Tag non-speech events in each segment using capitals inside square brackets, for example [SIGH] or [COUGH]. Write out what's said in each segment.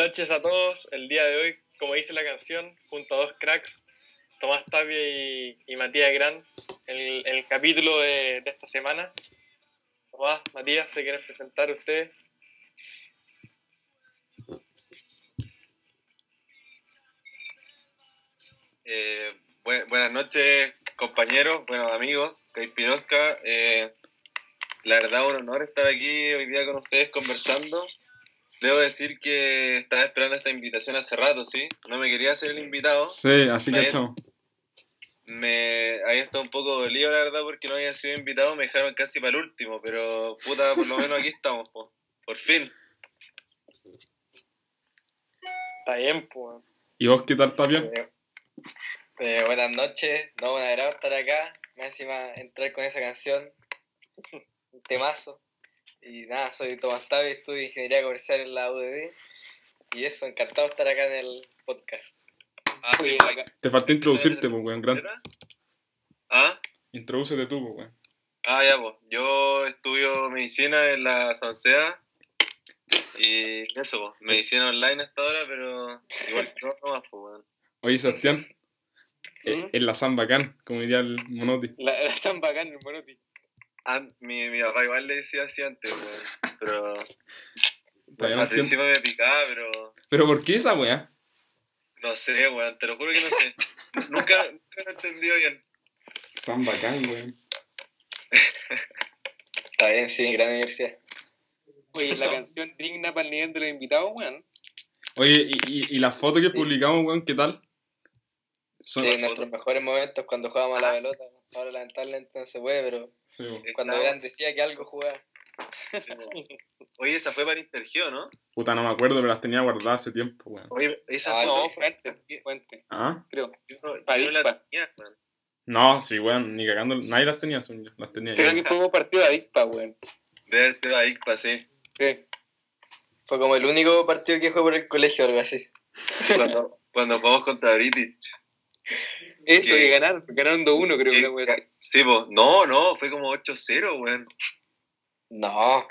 Noches a todos. El día de hoy, como dice la canción, junto a dos cracks, Tomás Tapia y, Matías Gran, el, capítulo de, esta semana. Tomás, Matías, ¿se quieren presentar ustedes? Eh, bu- buenas noches, compañeros, buenos amigos, Caipirosca. Eh, la verdad, un honor estar aquí hoy día con ustedes conversando. Debo decir que estaba esperando esta invitación hace rato, ¿sí? No me quería hacer el invitado. Sí, así que chao. Me había estado un poco dolido, la verdad, porque no había sido invitado. Me dejaron casi para el último, pero puta, por lo menos aquí estamos, po. por fin. Está bien, pues. ¿Y vos qué tal, Tapia? Eh, eh, buenas noches, no, me agrado estar acá, más encima entrar con esa canción, [LAUGHS] un temazo. Y nada, soy Tomás Tavi, estudio Ingeniería Comercial en la UDD. Y eso, encantado de estar acá en el podcast. Ah, sí, Te falta introducirte, pues, weón. Gran... ¿Era? ¿Ah? Introdúcete tú, pues, weón. Ah, ya, pues. Yo estudio medicina en la Sansea. Y eso, pues. Medicina online hasta ahora, pero igual no, no más, pues, weón. Oye, Sebastián. eh, ¿Mm? En la San Bacán, como diría el Monoti. La, la San Bacán, el Monotti. Ah, mi, mi papá igual le decía así antes, weón. Pero [LAUGHS] Todavía no al principio me picaba, pero Pero ¿por qué esa weá? no sé, weón. Te lo juro que no sé. nunca, nunca lo he entendido bien. San Bacán, weón. Está bien, sí, gran universidad. Oye, la [LAUGHS] canción digna para el nivel de los invitados, weón. Oye, ¿y, y, y las fotos que Sí. publicamos, weón, qué tal? Son... Sí, nuestros fotos. mejores momentos cuando jugábamos a la pelota. Ahora lamentablemente no se puede, pero Sí, cuando Estaba- decía que algo jugaba. sí. Oye, esa fue para Intergeo, ¿no? Puta, no me acuerdo, pero las tenía guardadas hace tiempo, weón. Oye, esa Ah, foto No, fuente, fuente, ¿Ah? creo. yo no, para la tenía, weón. No, sí, weón, ni cagando. Nadie las tenía, son yo. Las tenía Creo yo. que fue un partido de Adicpa, weón. Debe haber sido pasé. Sí. Fue como el único partido que jugué por el colegio o algo así. Cuando, cuando jugamos contra British. Eso, que ganaron, ganaron 2-1, creo que weón. así. Sí, pues. No, no, fue como 8-0, weón. No,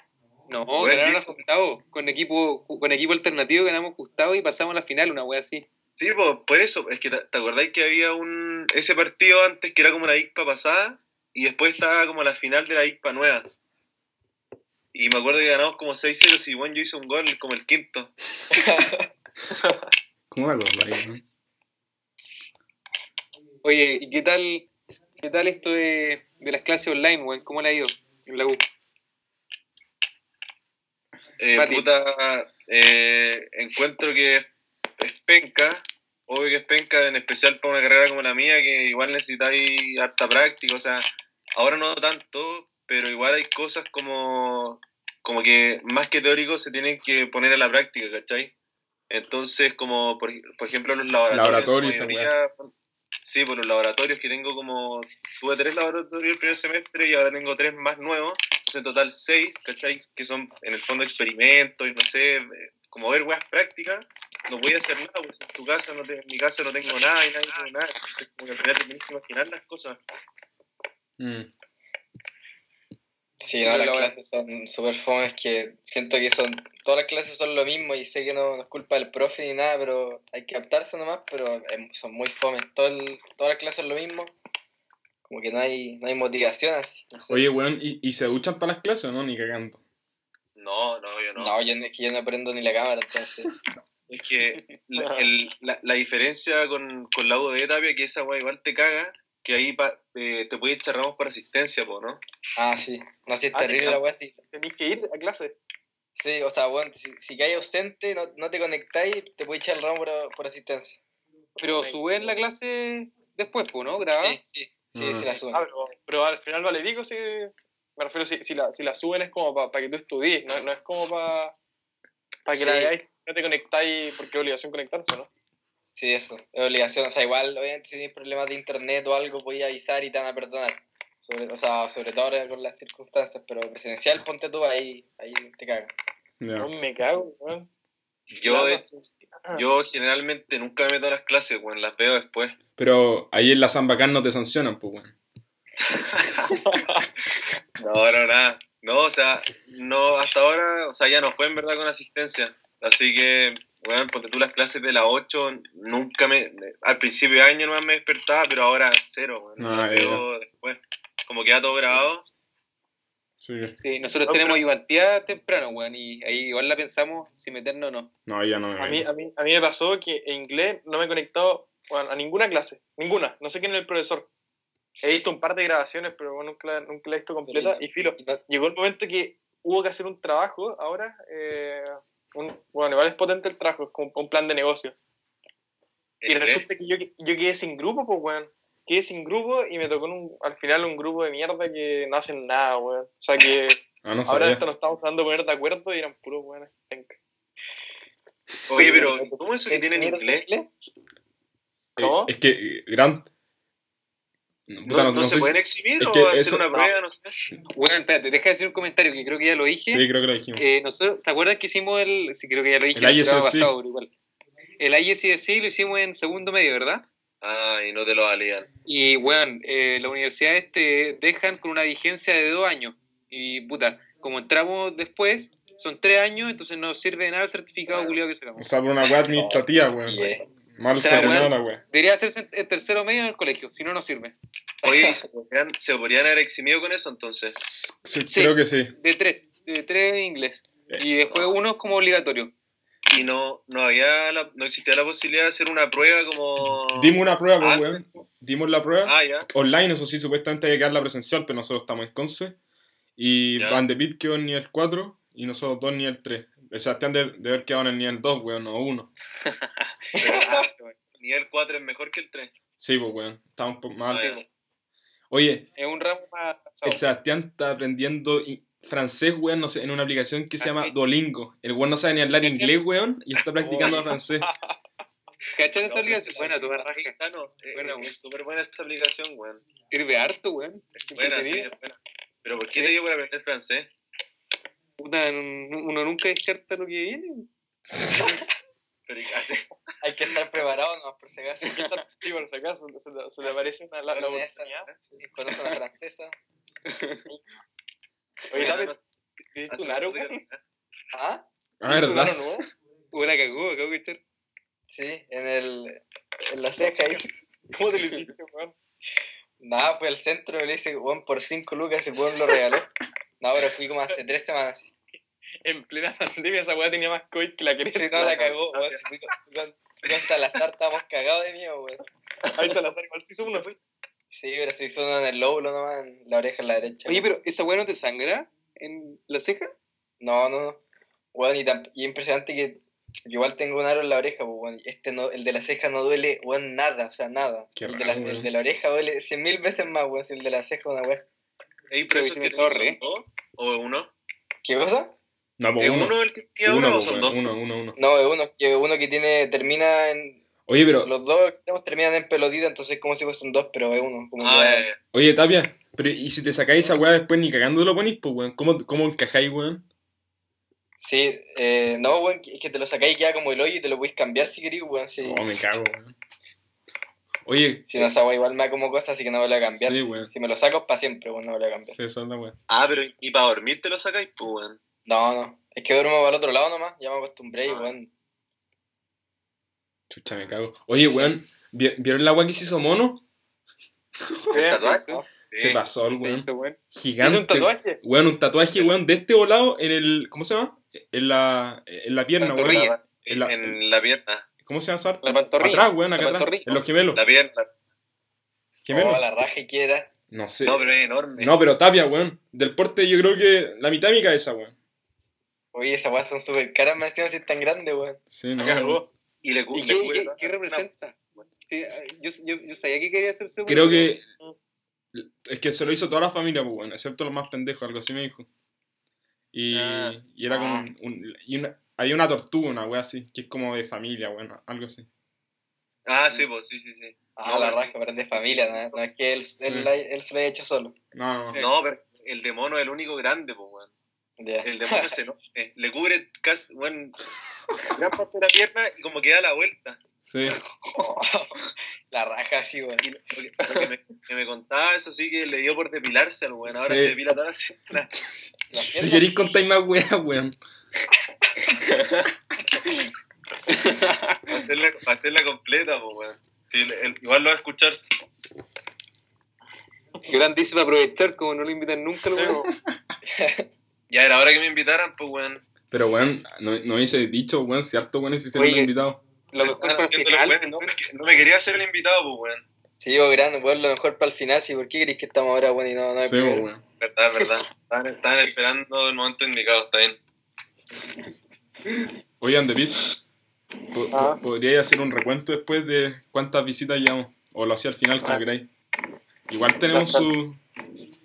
No, Weón, ganaron a. Gustavo. Con equipo, con equipo alternativo ganamos Gustavo y pasamos a la final, una wea así. Sí, pues, por eso. Es que te, ¿te acordáis que había un ese partido antes que era como la ICPA pasada y después estaba como la final de la ICPA nueva. Y me acuerdo que ganamos como 6-0 y bueno, yo hice un gol como el quinto. [LAUGHS] ¿Cómo me acordáis, weón? Oye, ¿y qué tal, qué tal esto de, de las clases online, weón? ¿Cómo le ha ido en la U? Eh, Mati. puta, eh, encuentro que es, penca, obvio que es penca, en especial para una carrera como la mía, que igual necesitáis harta práctica, o sea, ahora no tanto, pero igual hay cosas como, como que más que teórico se tienen que poner a la práctica, ¿cachai? Entonces, como por, por ejemplo los laboratorios, Laboratorios, su esa mayoría- sí, por los laboratorios que tengo como, tuve tres laboratorios el primer semestre y ahora tengo tres más nuevos, entonces en total seis, ¿cachai? Que son en el fondo experimentos y no sé, eh, como ver weas prácticas, no voy a hacer nada, pues en tu casa, no te- en mi casa no tengo nada y nadie tiene nada, entonces como que al final te tienes que imaginar las cosas. Mm. Sí, no, las clases son súper fomes que siento que son, todas las clases son lo mismo y sé que no, no es culpa del profe ni nada, pero hay que adaptarse nomás, pero em, son muy fomes, Todo el- todas las clases son lo mismo, como que no hay, no hay motivación así. no sé. Oye, weón, ¿y, ¿y se duchan para las clases o no? Ni cagando. No, no, yo no. no, yo, no- es que yo no prendo ni la cámara, entonces, [LAUGHS] Es que la, el- la, la diferencia con, con la U de Tapia que esa wea igual te caga, que ahí pa- eh, te puedes echar ramos por asistencia, po, ¿no? ah, sí, no, sí es Ah, terrible te- la wea, sí. Tenéis que ir a clase. Sí, o sea, bueno, si, si caes ausente, no, no te conectáis, te puedes echar el ramo por, por asistencia. Pero suben la clase después, pues, ¿no? Grabada. Sí, sí, sí, Ah. sí la suben. Ah, pero, pero al final vale pico si. Me refiero, si, si, la, si la suben es como para que tú estudies, no, no es como para que Sí. la veáis, no te conectáis porque es obligación conectarse, ¿no? Sí, eso, es obligación. O sea, igual, obviamente, si tienes problemas de internet o algo, podías avisar y te van a perdonar. Sobre, o sea, sobre todo ahora con las circunstancias, pero presencial, ponte tú ahí, ahí te cagas. Ya. No me cago, weón. Yo, de Claro. hecho, yo generalmente nunca me meto a las clases, weón, las veo después. Pero ahí en la San Bacán no te sancionan, pues, weón. [LAUGHS] No, no, nada. No, o sea, no, hasta ahora, o sea, ya no fue en verdad con asistencia. Así que weón, porque tú las clases de la 8 nunca me. Al principio de año no me despertaba, pero ahora cero, weón. Ah, Las ya, veo después. Como queda todo grabado. Sí. Sí, nosotros No, tenemos pero- Ivantía temprano, weón, y ahí igual la pensamos si meternos o no. No, ya no me A mí, a, mí, a mí me pasó que en inglés no me he conectado bueno, a ninguna clase. Ninguna. No sé quién es el profesor. He visto un par de grabaciones, pero bueno, nunca, la- nunca la he visto completa. Y filo, no- llegó el momento que hubo que hacer un trabajo ahora. eh, un- bueno, igual es potente el trabajo, es como un plan de negocio. Y ¿El resulta que yo, yo quedé sin grupo, pues, weón. Quedé sin grupo y me tocó un- al final un grupo de mierda que no hacen nada, weón. O sea que [LAUGHS] Ah, no ahora esto nos estamos dando poner de acuerdo y eran puros weones. Oye, pero ¿cómo eso que tiene en ¿Eximir de inglés? Eh, ¿Cómo? Es que eh, Grant. No, puta, ¿No, no- no no se pueden si- exhibir es o que hacer eso- una prueba? No sé. Weón, espérate, deja de decir un comentario que creo que ya lo dije. Sí, creo que lo dijimos. Eh, nosotros, ¿Se acuerdan que hicimos el. Sí, creo que ya lo dije El el pasado, pero igual. El ISSC lo hicimos en segundo medio, ¿verdad? Ah, y no te lo valían. Y, weón, eh, las universidades te dejan con una vigencia de dos años. Y, puta, como entramos después, son tres años, entonces no sirve de nada el certificado culiado que O sacamos. sea, por una weá administrativa, weón. Mal O sea, weón. la weá. Debería hacerse en- tercero medio en el colegio, si no, no sirve. Oye, ¿y ¿se podrían, se podrían haber eximido con eso entonces? Sí, Sí. Creo que sí. De tres, de tres en inglés. Y después uno es como obligatorio. Y no, no había la- no existía la posibilidad de hacer una prueba como. Dimos una prueba, pues, weón. Dimos la prueba. Ah, ya. Online, eso sí, supuestamente hay que dar la presencial, pero nosotros estamos en Conce. Y Ya. Van de Pit quedó en nivel 4 y nosotros dos nivel 3. El Sebastián de, de haber quedado en el nivel 2, weón, no 1. Ah, nivel 4 es mejor que el 3. Sí, pues, weón. Estamos un poco mal. Ah, ya. Oye, Es un ramo más el. Sebastián está aprendiendo francés, weón, no sé, en una aplicación que se ¿Ah, llama sí? Duolingo. El weón no sabe ni hablar inglés, weón, y está [LAUGHS] practicando francés. [LAUGHS] ¿Cachai esa No, pero Buena, tu la- raja. No, eh, Buena, eh, weón. es súper buena esa aplicación, weón. Sirve harto, weón. Buena, sí, buena. Pero ¿por qué Sí. te dio por aprender francés? Puta, no- uno nunca descarta lo que viene. [LAUGHS] Pero. Hay que estar preparado, no, por si acaso. Sí, por si acaso, se, le- se le aparece una, la, la oportunidad. Conoce una francesa. [LAUGHS] Oye, Ah, dame, no, ¿te diste hace un aro, weón? ¿Ah? Ah, ¿Te diste un ¿verdad? aro nuevo? Buena cagó, acabo de echar. Sí, en el. En la ceja ahí. [LAUGHS] ¿Cómo te lo hiciste, weón? Nada, fui al centro y le dije, weón, por 5 lucas ese weón lo regaló. No, pero fui como hace 3 semanas. En plena pandemia esa weá tenía más COVID que la cresta. Sí, no, la cagó, weón. Si fui con, fui con, Salazar, estábamos cagados de miedo, weón. Ahí Salazar igual se hizo uno. Sí, pero se hizo uno en el lóbulo nomás, en la oreja en la derecha. Oye, pero ¿esa weá no te sangra en la ceja? No, no, no. Weón, y, tan- y impresionante que yo igual tengo un aro en la oreja, pues, weón. y Este no, el de la ceja no duele, weón, nada, o sea, nada. Qué el, de la, raro, weón. el de la oreja duele cien mil veces más, weón, si el de la ceja una weón. Creo eso que sí son dos o uno. ¿Qué cosa? No, ¿Es pues uno. uno el que tenía Uno, uno o pues, son dos? uno, uno, uno. No, es uno, que uno que tiene, termina en, Oye, pero, los dos extremos terminan en pelotita, entonces es como si fuesen dos, pero es uno. Como Ah, que- ya. oye, Tapia, pero ¿y si te sacáis esa weá después ni cagando lo ponís, pues, weón? ¿Cómo, cómo encajáis, weón? Sí, eh, no, weón, que- es que te lo sacáis ya como el hoyo y te lo podéis cambiar si queréis, weón. Si, Oh, me cago, weón. Oye, si no, esa weá igual me da como cosa, así que no me lo voy a cambiar. Sí, Si- weón. Si me lo saco es para siempre, weón, no me lo voy a cambiar. sí, esa es la weá. Ah, pero ¿y para dormir te lo sacáis? Pues, weón. No, no, es que duermo para el otro lado nomás, ya me acostumbré y Ah. weón. Chucha, me cago. Oye, weón, ¿vi- ¿vieron la weá que se hizo mono? ¿Tatuaje? Se Sí. pasó el weón. hizo, weón. Gigante. ¿Hizo un tatuaje? Weón, un tatuaje, weón, de este volado en el. ¿Cómo se llama? En la, en la pierna, weón. Pantorrilla. En la- En la pierna. ¿Cómo se llama esa? La pantorrilla. Atrás, weón, La acá atrás. pantorrilla. En los gemelos. La pierna. Gemelos. Oh, la raja que era. No sé. No, pero es enorme. No, pero tapia, weón. Del porte yo creo que la mitad de mi cabeza, weón. Oye, esas weas son súper caras, me decían si es tan grande, weón. Sí, no. Cagó. Y le, ¿Y qué, qué- la- qué representa? Sí, yo, yo, yo sabía que quería hacerse Creo que. Es que se lo hizo toda la familia, pues, weón. Excepto los más pendejos, algo así me dijo. Y, Ah. y era como. Ah. un- un- y una, hay una tortuga, una wea así, que es como de familia, weón. Algo así. Ah, sí, pues, sí, sí, sí. Ah, No, la raja, pero es de familia, ¿no? No es que él, él, él se lo haya hecho solo. No, no. Sí. No, pero el de mono es el único grande, pues, weón. El de mono se no, eh, le cubre casi, weón, [LAUGHS] gran parte de la pierna y como que da la vuelta. Sí. [LAUGHS] la raja, sí, weón. Que, que me, que me contaba, eso sí que le dio por depilarse al weón. Ahora Sí. se depila toda la. Las Si piernas, queréis contar más weas, weón. [LAUGHS] Para hacerla, hacerla completa, pues, weón. Sí, el- el- igual lo va a escuchar. Gran dice para aprovechar, como no lo invitan nunca, lo. [LAUGHS] Ya era hora que me invitaran, pues, weón. Pero, weón, no, no hubiese dicho, weón, si harto weón si se Oye, han invitado. Lo mejor para el final, ¿no? me quería hacer el invitado, pues, weón. Sí, yo grande, weón, lo mejor para el final, sí, ¿por qué crees que estamos ahora, weón, y no, no hay Sí, weón. Verdad, verdad. Estaban, estaban esperando el momento indicado, está bien. Oigan, David, po- Ah. po- ¿podríais hacer un recuento después de cuántas visitas llevamos? O lo hacía al final, como Ah. queráis. Igual tenemos su,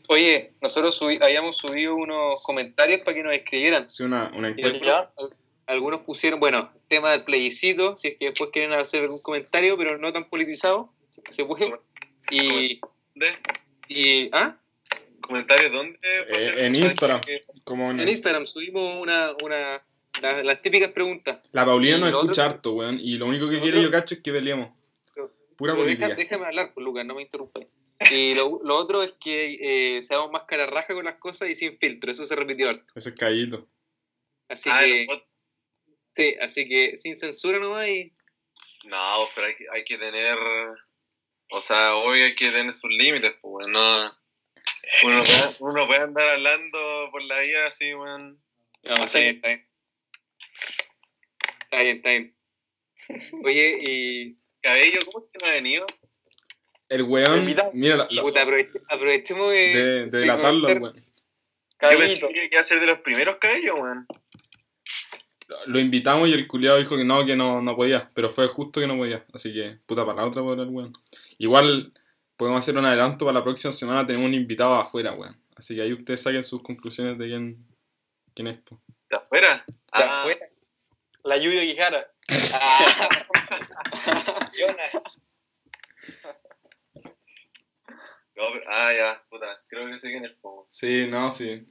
Oye, nosotros subi- habíamos subido unos comentarios para que nos escribieran. sí, una, una encuesta. ¿Ya? algunos, pusieron, bueno, tema del plebiscito, si es que después quieren hacer algún comentario, pero no tan politizado, si es que se puede. Y, ¿Dónde? y ¿ah? ¿Comentarios dónde? Eh, en Instagram. que- Como en- en Instagram subimos una, una la- las típicas preguntas. La Paulina nos escucha otro- harto, weón. Y lo único que quiere otro- yo cacho es que peleemos. Pura política. deja- déjame hablar, pues, Lucas, no me interrumpas. Y lo, [LAUGHS] lo otro es que eh, seamos más cara raja con las cosas y sin filtro, eso se repitió harto. Ese es callito. Así Ah, que, bot- sí, así que sin censura nomás y No, pero hay que, hay que tener. O sea, hoy hay que tener sus límites, pues, weón. No, uno, no puede, uno no puede andar hablando por la vida así, weón. No, está bien, está bien. Está bien. Oye, y Cabello, ¿cómo es que no ha venido? El weón, mira, la- la- puta, aprove- aprovechemos de, de, de de delatarlo, comentar- weón. Yo pensé que iba a ser de los primeros cabellos, weón. Lo invitamos y el culiado dijo que no, que no, no podía. Pero fue justo que no podía. Así que, puta para la otra, por el weón. Igual, podemos hacer un adelanto para la próxima semana. Tenemos un invitado afuera, weón. Así que ahí ustedes saquen sus conclusiones de quién, quién es. po. ¿De afuera? ¿De Ah, afuera? La Yuyo Guijara. Ah. [LAUGHS] Jonas. no, pero- ah, ya, puta. Creo que sé quién es, po. Sí, no, sí.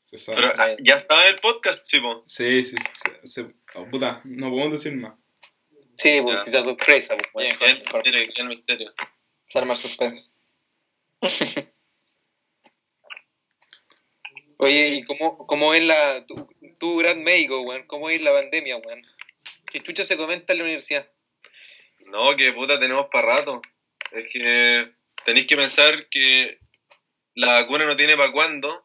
Se sabe. Pero ah, ya estaba en el podcast, chico. Sí, sí, sí, se- oh, puta, no podemos decir más. Sí, pues Ya. quizás sorpresa. Pues, Bien, mejor. Misterio, ¿quién misterio? Se arma el suspenso. [LAUGHS] Oye, ¿y cómo, cómo es la, tu, tu gran médico, weón? ¿Cómo es la pandemia, weón? ¿Qué chucha se comenta en la universidad? No, que puta tenemos para rato. Es que tenéis que pensar que la vacuna no tiene para cuándo.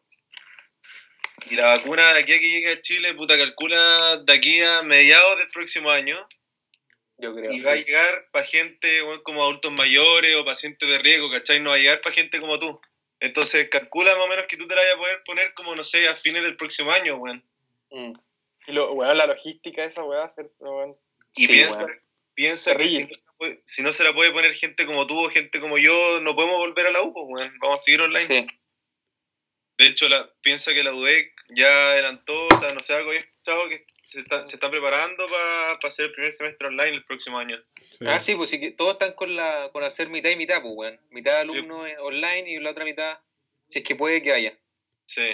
Y la vacuna de aquí a que llegue a Chile, puta, calcula de aquí a mediados del próximo año. Yo creo. Y va a llegar para gente weón, como adultos mayores o pacientes de riesgo, ¿cachai? No va a llegar para gente como tú. Entonces, calcula más o menos que tú te la vayas a poder poner como, no sé, a fines del próximo año, weón. Mm. Y lo, weón, la logística de esa weá, hacer, weón. Y Sí, piensa, weón. piensa que si si no se la puede poner gente como tú o gente como yo, no podemos volver a la U, pues, weón. Vamos a seguir online. Sí. De hecho, la, piensa que la UDEC ya adelantó, o sea, no sé, algo había escuchado que se está, se está preparando para hacer el primer semestre online el próximo año. Sí. Ah, sí, pues sí que todos están con la con hacer mitad y mitad, pues, weón. Mitad Sí. alumnos eh, online y la otra mitad, si es que puede que haya. Sí.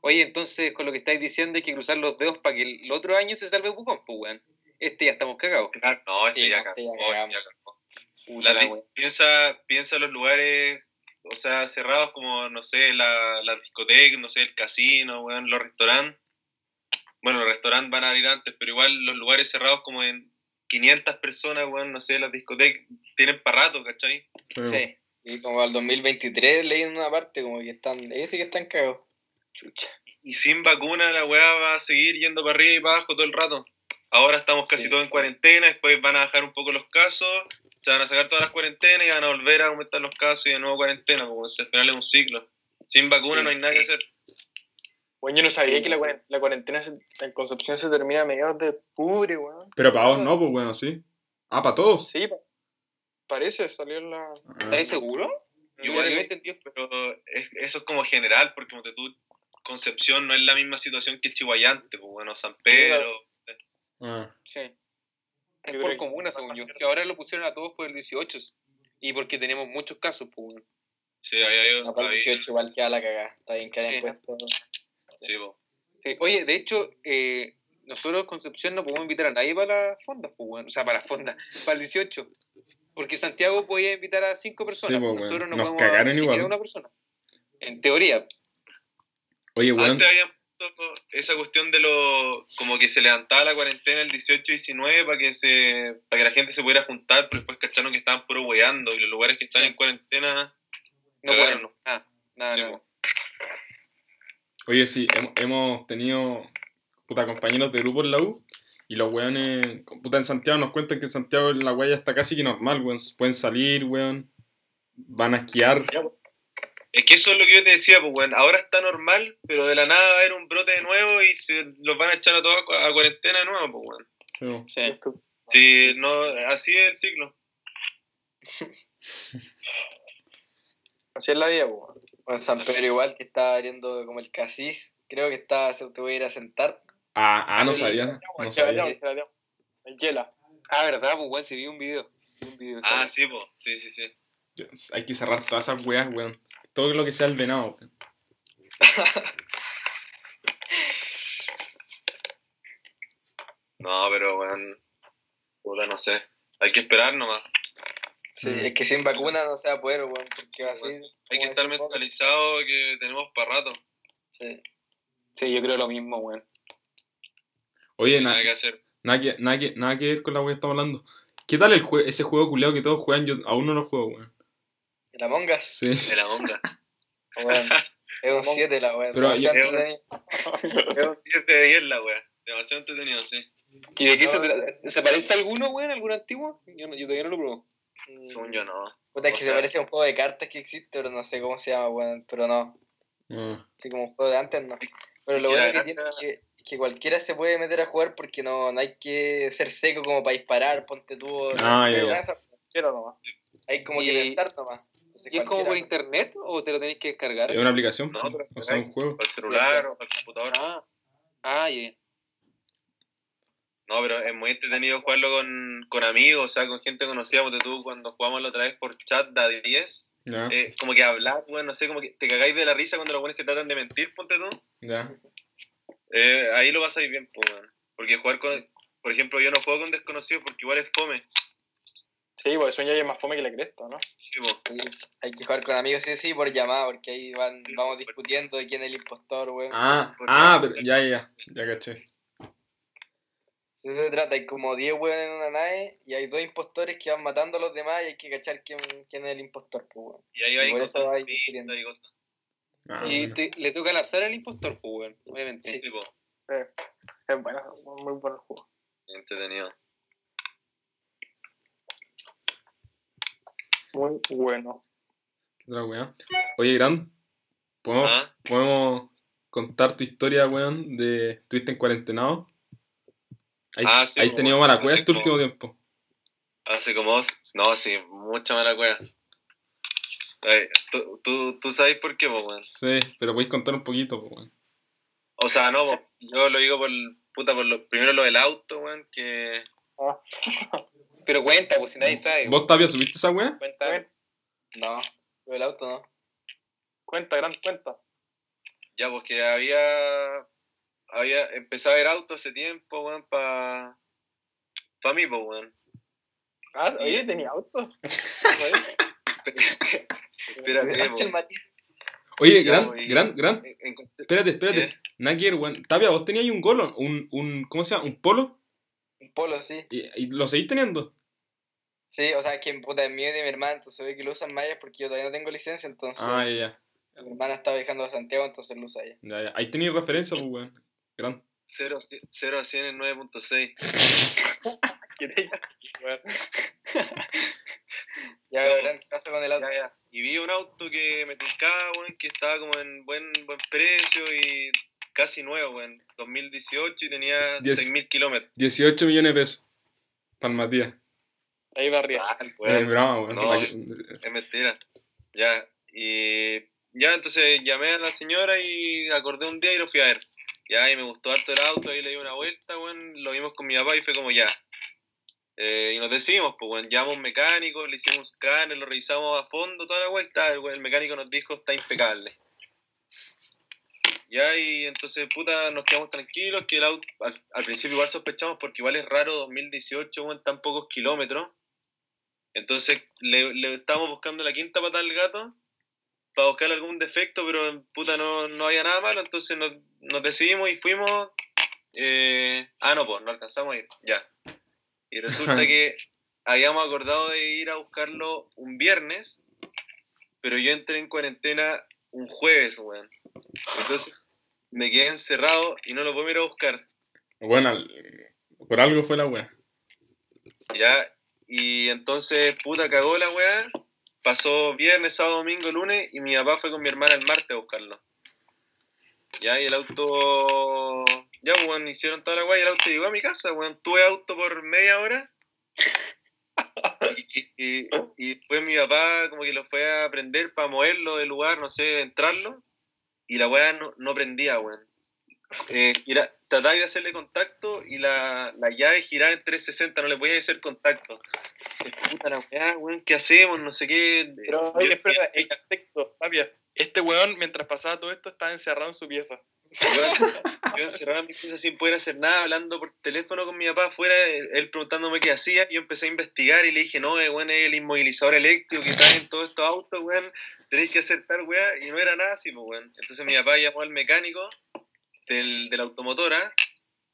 Oye, entonces, con lo que estáis diciendo, hay que cruzar los dedos para que el otro año se salve Pucón, pues, weón. Este ya estamos cagados. Claro, no, este Sí, ya no, este ya. Puta La piensa, piensa los lugares, o sea, cerrados como, no sé, la, la discoteca, no sé, el casino, weón, los restaurantes. Bueno, los restaurantes van a abrir antes, pero igual los lugares cerrados como en 500 personas, weón, no sé, las discotecas tienen para rato, ¿cachai? Sí. Sí. Y como al 2023 leí en una parte como que están, ellos sí que están cagados. Chucha. Y sin vacuna la weá va a seguir yendo para arriba y para abajo todo el rato. Ahora estamos casi Sí, todos en cuarentena, después van a bajar un poco los casos, se van a sacar todas las cuarentenas y van a volver a aumentar los casos y de nuevo cuarentena, como final es un ciclo. Sin vacuna Sí, no hay nada que hacer. Weón, yo no sabía Sí, que la, cuarentena se- en Concepción se termina a mediados de octubre, weón. Pero para vos no, pues bueno, sí. Ah, para todos. Sí, pa- parece, salió en la... Ah, ¿Estás seguro? Igual yo yo entendí. pero es- eso es como general, porque como te tú, Concepción no es la misma situación que Chihuayante, pues bueno, San Pedro. ah. Sí. Es Yo por que- comuna, según yo. Que ahora lo pusieron a todos por el 18. Y porque tenemos muchos casos, pues, weón. Sí, ahí hay, No, para el ahí- 18 igual queda la cagada. Está bien que hayan Sí. puesto. Sí. Oye, de hecho, eh, nosotros Concepción no podemos invitar a nadie para las fondas, pues. O sea, para las fondas, para el 18. Porque Santiago podía invitar a cinco personas. Sí, pues, nosotros no Nos podemos cagaron ni siquiera igual. una persona. En teoría. Oye, weón. Antes habían, esa cuestión de lo como que se levantaba la cuarentena el 18-19 para que se para que la gente se pudiera juntar, pero después cacharon que estaban puro weando y los lugares que están Sí. en cuarentena No Cagaron. pueden. Ah, nada, Sí, nada. Oye, sí, hem- hemos tenido puta, compañeros de grupo en la U y los weones, puta, en Santiago nos cuentan que en Santiago la ya está casi que normal, weón. Pueden salir, weón. Van a esquiar. Es que eso es lo que yo te decía, pues weón, ahora está normal, pero de la nada va a haber un brote de nuevo y se los van a echar a todos a cu- a cuarentena de nuevo, pues weón. Sí. Sí, no, así es el ciclo. [LAUGHS] Así es la vida, po. Bueno, San Pedro igual, que está abriendo como el casis. Creo que está, se te voy a ir a sentar. Ah, ah, no Sí, sabía. No sabía. El hiela. Ah, verdad, pues weón, se vio un video. Vi un video Ah, sí, pues, sí, sí, sí. Hay que cerrar todas esas weas, weón. Todo lo que sea el venado, weón. [LAUGHS] No, pero weón, puta, no sé. Hay que esperar nomás. Sí, Mm. es que sin vacuna no se va a poder, weón, porque así. Hay que estar mentalizado que tenemos para rato. Sí. Sí, yo creo lo mismo, weón. Oye, Nada nada, que hacer. nada, que, nada, que, nada que ver con la wea que estamos hablando. ¿Qué tal el jue ese juego culiado que todos juegan? Yo aún no lo juego, weón. ¿Y la monga? Sí. De la onda. Weón. Es un 7 la weón. Pero demasiado yo- entretenido. [LAUGHS] es un 7 de 10 la wea. Demasiado entretenido, sí. ¿Y de qué se? ¿Se parece a alguno, weón? ¿Algún antiguo? Yo, no- yo todavía no lo probé. Mm, Según yo, no. Puta, es O que sea- se parece a un juego de cartas que existe, pero no sé cómo se llama, weón. Pero no. Así como un juego de antes, no. Pero lo bueno que gracia- tiene es que, que cualquiera se puede meter a jugar porque no, no hay que ser seco como para disparar, ponte tú. Ah, ya, no, ya. nomás. Hay como Y- que pensar nomás. Entonces, ¿Y es como por internet o te lo tenéis que descargar? ¿Es una aplicación? No, o sea, un juego. Para el celular o para el computador. Ah, ah, ya. No, pero es muy entretenido jugarlo con, con amigos, o sea, con gente conocida, porque tú cuando jugamos la otra vez por chat de 10, Ya, eh, como que hablar, weón, no sé, como que te cagáis de la risa cuando los buenos te tratan de mentir, ponte tú. ya. Eh, ahí lo pasáis bien, pues, weón. Porque jugar con, por ejemplo, yo no juego con desconocidos porque igual es fome. Sí, pues eso ya es más fome que la cresta, ¿no? Sí. Sí, hay que jugar con amigos, sí, sí, por llamada, porque ahí van, vamos discutiendo de quién es el impostor, weón. Ah, ah, pero ya, ya, ya caché. Eso se trata, hay como 10 weones en una nave y hay dos impostores que van matando a los demás y hay que cachar quién, quién es el impostor, pues, weón. Y ahí hay Por cosas y cosas. Ah, Y bueno. te- le toca al azar al impostor, pues, weón. Obviamente. Sí, po. Es bueno, muy buen juego. Entretenido. Muy bueno. Otra weá. Oye, Gran, ¿podemos, Ah, podemos contar tu historia, weón, de estuviste en cuarentenado? ¿Hay, Ah, sí, ¿hay pues, tenido hace este como- último tiempo? hace como dos, no, sí, mucha. Ay, ¿tú, tú, tú sabes por qué, po, weón. Sí, pero podéis contar un poquito, po, weón. O sea, no, po, yo lo digo por, puta, por lo, primero lo del auto, weón, que... Pero cuenta, pues si nadie sabe. ¿Vos, Tapia, subiste esa weá? Cuenta. No, lo del auto no. Cuenta, gran cuenta. Ya, porque había, había empezado a ver auto hace tiempo, weón, pa, pa mí, pues, weón. Ah, oye, tenía auto. [LAUGHS] Espérate. Oye, Gran. Gran, Gran, espérate, espérate. Que ver, weón. Tapia, ¿vos tenías ahí un golo? Un, un, ¿cómo se llama? ¿Un polo? Un polo, sí. ¿Y, y lo seguís teniendo? Sí, o sea, que puta es mío y de mi hermana, entonces ve que lo usan ella porque yo todavía no tengo licencia, entonces Ah, ya, ya. mi hermana está viajando a Santiago, entonces lo usa ella. ya, ya. Ahí tenéis referencia, pues, weón. Gran. 0, 0 a 100 en 9.6. [LAUGHS] [LAUGHS] Ya Ya, verán qué pasa con el auto. Ya, ya. Y vi un auto que me tincaba, weón, que estaba como en buen, buen precio y casi nuevo, weón. 2018 y tenía Diez. 6.000 kilómetros. 18 millones de pesos. Para Matías. Ahí va arriba. Ah, Es broma, weón. no. Es mentira. Ya, y ya entonces llamé a la señora y acordé un día y lo fui a ver. Ya, y me gustó harto el auto, ahí le di una vuelta, weón, lo vimos con mi papá y fue como ya. Eh, y nos decidimos, pues, weón, llamamos mecánico, le hicimos un scanner, lo revisamos a fondo, toda la vuelta, el, el mecánico nos dijo, está impecable. Ya, y entonces, puta, nos quedamos tranquilos, que el auto, al, al principio igual sospechamos porque igual es raro 2018, weón, tan pocos kilómetros. Entonces, le, le estábamos buscando la quinta pata al gato para buscar algún defecto, pero puta no, no había nada malo, entonces nos, nos decidimos y fuimos. eh, ah, no, pues no alcanzamos a ir, ya. Y resulta [LAUGHS] que habíamos acordado de ir a buscarlo un viernes, pero yo entré en cuarentena un jueves, weón. Entonces me quedé encerrado y no lo puedo ir a buscar. Bueno, por algo fue la wea. Ya, y entonces, puta, cagó la weá. Pasó viernes, sábado, domingo, lunes, y mi papá fue con mi hermana el martes a buscarlo. Ya, y el auto. Ya, pues, weón, hicieron toda la weá y el auto llegó a mi casa, weón. Tuve auto por media hora. [LAUGHS] Y, y, y después mi papá, como que lo fue a prender para moverlo del lugar, no sé, entrarlo. Y la weá no, no prendía, weón. Eh, era- trataba de hacerle contacto y la, la llave giraba en 360, no le podía hacer contacto. Se puta la weá, weón, ¿qué hacemos? No sé qué. Pero, Yo- oye, espera, el contexto, Tapia. Este weón, mientras pasaba todo esto, estaba encerrado en su pieza. Yo encerrado en mi pieza sin poder hacer nada, hablando por teléfono con mi papá afuera, él preguntándome qué hacía, yo empecé a investigar y le dije, no, eh, weón, es el inmovilizador eléctrico que trae en todos estos autos, weón, tenéis que hacer tal weá, y no era nada así, pues, weón. Entonces mi papá llamó al mecánico del, de la automotora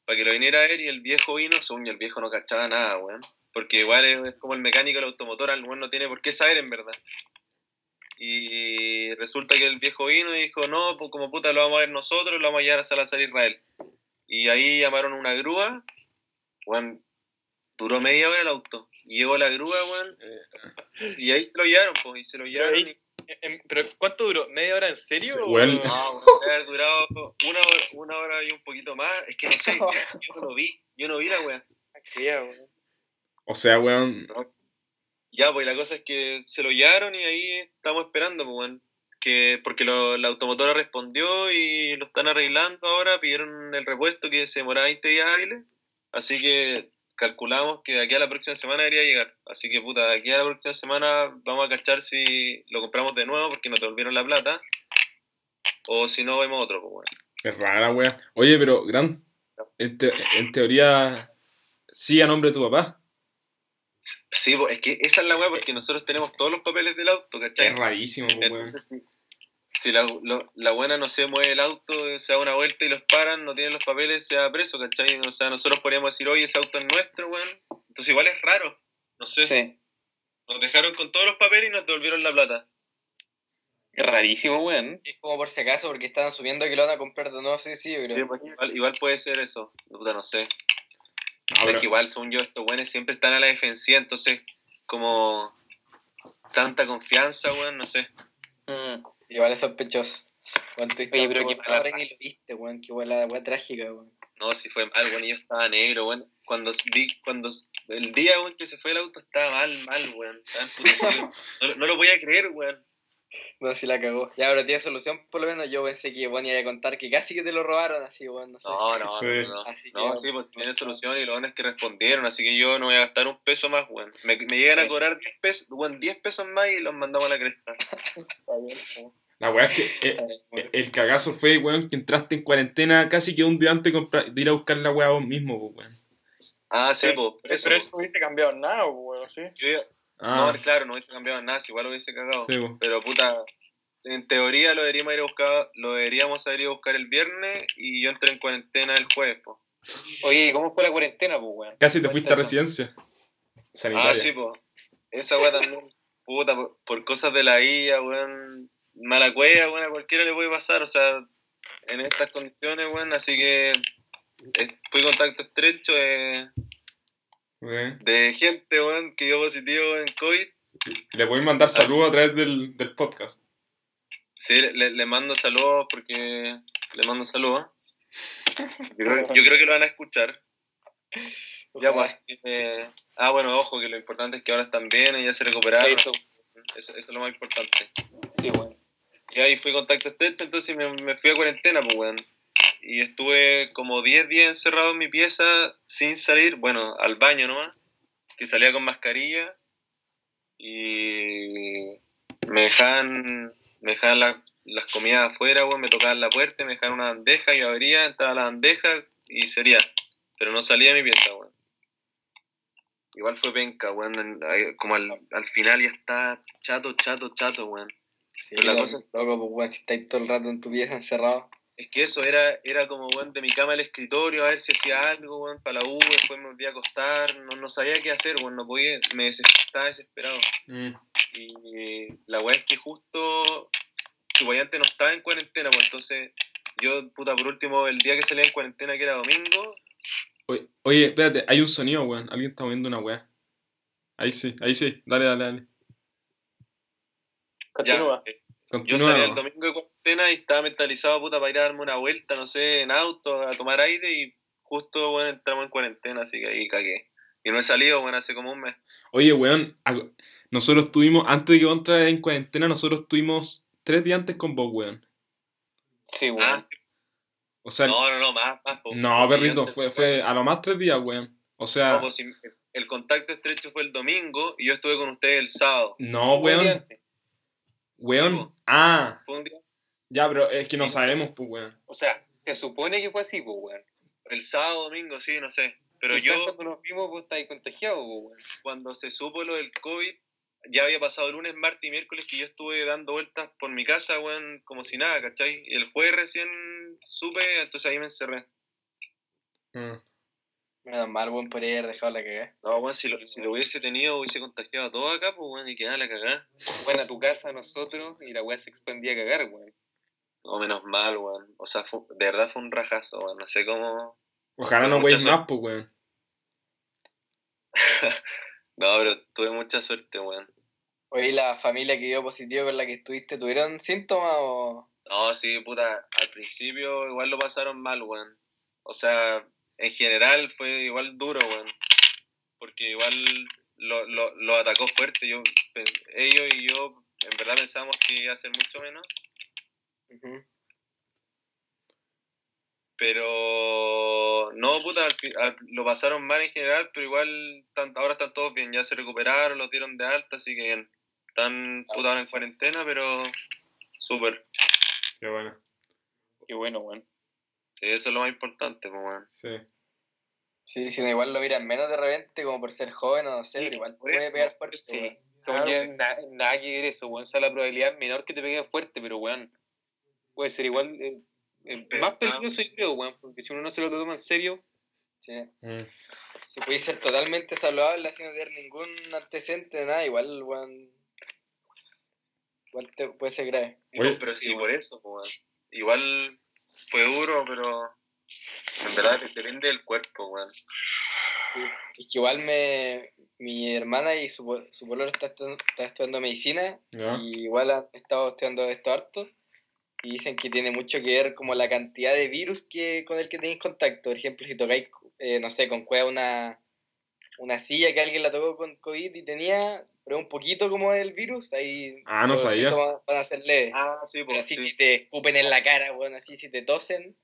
para que lo viniera a ver, y el viejo vino, según yo, el viejo no cachaba nada, weón. Porque igual es, es como el mecánico de la automotora, el weón no tiene por qué saber en verdad. Y resulta que el viejo vino y dijo, no, pues como puta lo vamos a ver nosotros, lo vamos a llevar a Salazar Israel. Y ahí llamaron una grúa, weón, duró media hora el auto. Llegó la grúa, weón, y ahí se lo llevaron, pues, y se lo llevaron. ahí- y- ¿Pero cuánto duró? ¿Media hora en serio? Sí, o- weón. no, [LAUGHS] haber durado una hora, una hora y un poquito más. Es que no sé, yo no lo vi, yo no vi la weá. Qué ya, weón. O sea, weón, Ya, pues la cosa es que se lo llevaron y ahí estamos esperando, pues, weón. Que, porque lo- la automotora respondió y lo están arreglando ahora, pidieron el repuesto que se demoraba 20 días hábiles, así que calculamos que de aquí a la próxima semana debería llegar. Así que, puta, de aquí a la próxima semana vamos a cachar si lo compramos de nuevo porque nos devolvieron la plata, o si no, vemos otro, pues, es rara wea. Oye, pero, Gran, en, te- en teoría, sí a nombre de tu papá. Sí, pues, es que esa es la weá porque nosotros tenemos todos los papeles del auto, ¿cachai? Es rarísimo. Entonces, si, si la, lo- la buena no se mueve el auto, se da una vuelta y los paran, no tienen los papeles, se da preso, ¿cachai? O sea, nosotros podríamos decir, oye, ese auto es nuestro, weón. Entonces, igual es raro. No sé, Sí. nos dejaron con todos los papeles y nos devolvieron la plata. Rarísimo, weón. Es como por si acaso, porque estaban asumiendo que lo van a comprar de nuevo, sí, sí, creo. Sí, pues, igual, igual puede ser eso, puta, no sé. No, Es pero- que igual, según yo, estos weones siempre están a la defensiva, entonces, como tanta confianza, weón, no sé. Mm, igual es sospechoso. Cuando tú Oye, pero qué ahora ni lo viste, weón, qué weá, weá trágica, weón. No, si fue mal, weón, y yo estaba negro, weón. Cuando vi, cuando el día, weón, que se fue el auto estaba mal, mal, weón. No, lo- no lo podía creer, weón. No, si la cagó. Ya, pero tiene solución, por lo menos yo pensé que bueno, iba a contar que casi que te lo robaron así, weón, no sé. No, no, Sí. no, no. Así que- No, sí, pues tiene solución y lo bueno es que respondieron, así que yo no voy a gastar un peso más, weón. Me, me llegan a cobrar 10 pesos, weón, 10 pesos más y los mandamos a la cresta. [LAUGHS] Está bien, weón. La weá es que eh, bien, weón. el cagazo fue, weón, que entraste en cuarentena casi que un día antes de, ir a buscar la weá vos mismo, weón. Ah, sí, pues, por Pero eso. eso no hubiese cambiado nada, weón, ¿sí? Yo Ah, No, claro, no hubiese cambiado nada, si igual lo hubiese cagado. sí. Pero puta, en teoría lo deberíamos ir a buscar, lo deberíamos haber ido a buscar el viernes y yo entré en cuarentena el jueves, pues. Oye, ¿y ¿cómo fue la cuarentena, pues, weón? Casi te fuiste a residencia sanitaria. Ah, sí, pues. Esa weá también, puta, por, por cosas de la IA, weón, mala cueva, weón, a cualquiera le puede pasar, o sea, en estas condiciones, weón, así que eh, fui contacto estrecho de, Eh, de gente, weón, que dio positivo en COVID. Le voy a mandar saludos a través del, del podcast. Sí, le, le mando saludos porque le mando saludos. Yo creo, yo creo que lo van a escuchar. Ya, pues, eh, ah, bueno, ojo, que lo importante es que ahora están bien y ya se recuperaron. Eso. Eso, eso es lo más importante. Sí, weón. Y ahí fui contacto estrecho, entonces me, me fui a cuarentena, pues, weón. Y estuve como 10 días encerrado en mi pieza sin salir, bueno, al baño nomás, que salía con mascarilla. Y me dejaban, me dejaban la- las comidas afuera, weón, me tocaban la puerta, me dejaban una bandeja, yo abría, entraba la bandeja y sería. Pero no salía de mi pieza, weón. Igual fue penca, weón. Como al, al final ya está chato, chato, chato, weón. Sí, Pero la cosa- loco, pues weón, si estáis todo el rato en tu pieza encerrado. Es que eso era, era como, weón, de mi cama al escritorio, a ver si hacía algo, weón, para la U, después me volvía a acostar, no, no sabía qué hacer, weón, no podía, me des- estaba desesperado. Mm. Y la weá es que justo Chupayante no estaba en cuarentena, pues entonces yo, puta, por último, el día que salía en cuarentena, que era domingo, Oye, oye, espérate, hay un sonido, weón. Alguien está moviendo una weá. Ahí sí, ahí sí. Dale, dale, dale. Continúa. ya, eh, yo salí el domingo de cuarentena y estaba mentalizado, puta, para ir a darme una vuelta, no sé, en auto, a tomar aire y justo, bueno, entramos en cuarentena, así que ahí cagué. Y no he salido, bueno, hace como un mes. Oye, weón, nosotros tuvimos, antes de que vos entraras en cuarentena, nosotros tuvimos tres días antes con vos, weón. Sí, weón. Ah, O sea, no, no, no, más, más. po. no, perrito, fue, fue- a lo más tres días, weón. O sea, No, pues, si- el contacto estrecho fue el domingo y yo estuve con ustedes el sábado. no, día weón. Ah, Fue un día, ya, pero es que no sabemos, pues, weón. O sea, se supone que fue así, pues, weón. el sábado, domingo, sí, no sé. Pero Quizás yo, cuando nos vimos, vos estáis contagiado, pues, weón. cuando se supo lo del COVID, ya había pasado lunes, martes y miércoles que yo estuve dando vueltas por mi casa, weón, como si nada, ¿cachai? Y el jueves recién supe, entonces ahí me encerré. Mm. Menos mal, weón, por haber dejado la cagada. No, weón, si lo, si lo hubiese tenido, hubiese contagiado a todos acá, pues, weón, y quedaba la cagada. Fueron a tu casa nosotros y la weá se expandía a cagar, weón. No, menos mal, weón. O sea, fue- de verdad fue un rajazo, weón. No sé cómo... Ojalá no weis más, pues, weón. [LAUGHS] No, pero tuve mucha suerte, weón. Oye, ¿y la familia que dio positivo con la que estuviste, ¿tuvieron síntomas o...? No, sí, puta, al principio igual lo pasaron mal, weón. O sea, en general fue igual duro, weón. Porque igual lo, lo, lo atacó fuerte. Yo, ellos y yo, en verdad pensábamos que iba a ser mucho menos. Pero no, puta, al al- lo pasaron mal en general, pero igual tan- ahora están todos bien. Ya se recuperaron, lo dieron de alta, así que bien. Están puta en cuarentena, pero súper. Qué bueno. Qué bueno, weón. Sí, eso es lo más importante, pues, weón. Sí. Sí, si no, igual lo miran menos de repente, como por ser joven o no sé, Sí, pero igual puede eso, pegar fuerte. Sí. weón. Claro. yo, na- nada que ver eso, weón. O sea, la probabilidad es menor que te pegue fuerte, pero weón, puede ser igual. eh, eh, más peligroso, yo creo, weón, porque si uno no se lo toma en serio, Sí. Mm. Si puede ser totalmente saludable así no tener ningún antecedente de nada, igual, weón. Igual te, puede ser grave. Oye, pero sí, sí, por eso, pues, weón. Igual fue duro, pero en verdad te depende del cuerpo, weón. Sí. Es que igual me. Mi hermana y su, po- su pololo está, está estudiando medicina Ya. y igual han estado estudiando esto harto y dicen que tiene mucho que ver como la cantidad de virus que con el que tenéis contacto. Por ejemplo, si tocáis, eh, no sé, con cueva una, una silla que alguien la tocó con COVID y tenía, pero un poquito como del virus, ahí Ah, no los sabía. síntomas van a ser leves. Ah, sí, Pero pues así sí. si te escupen en la cara, bueno, así si te tosen,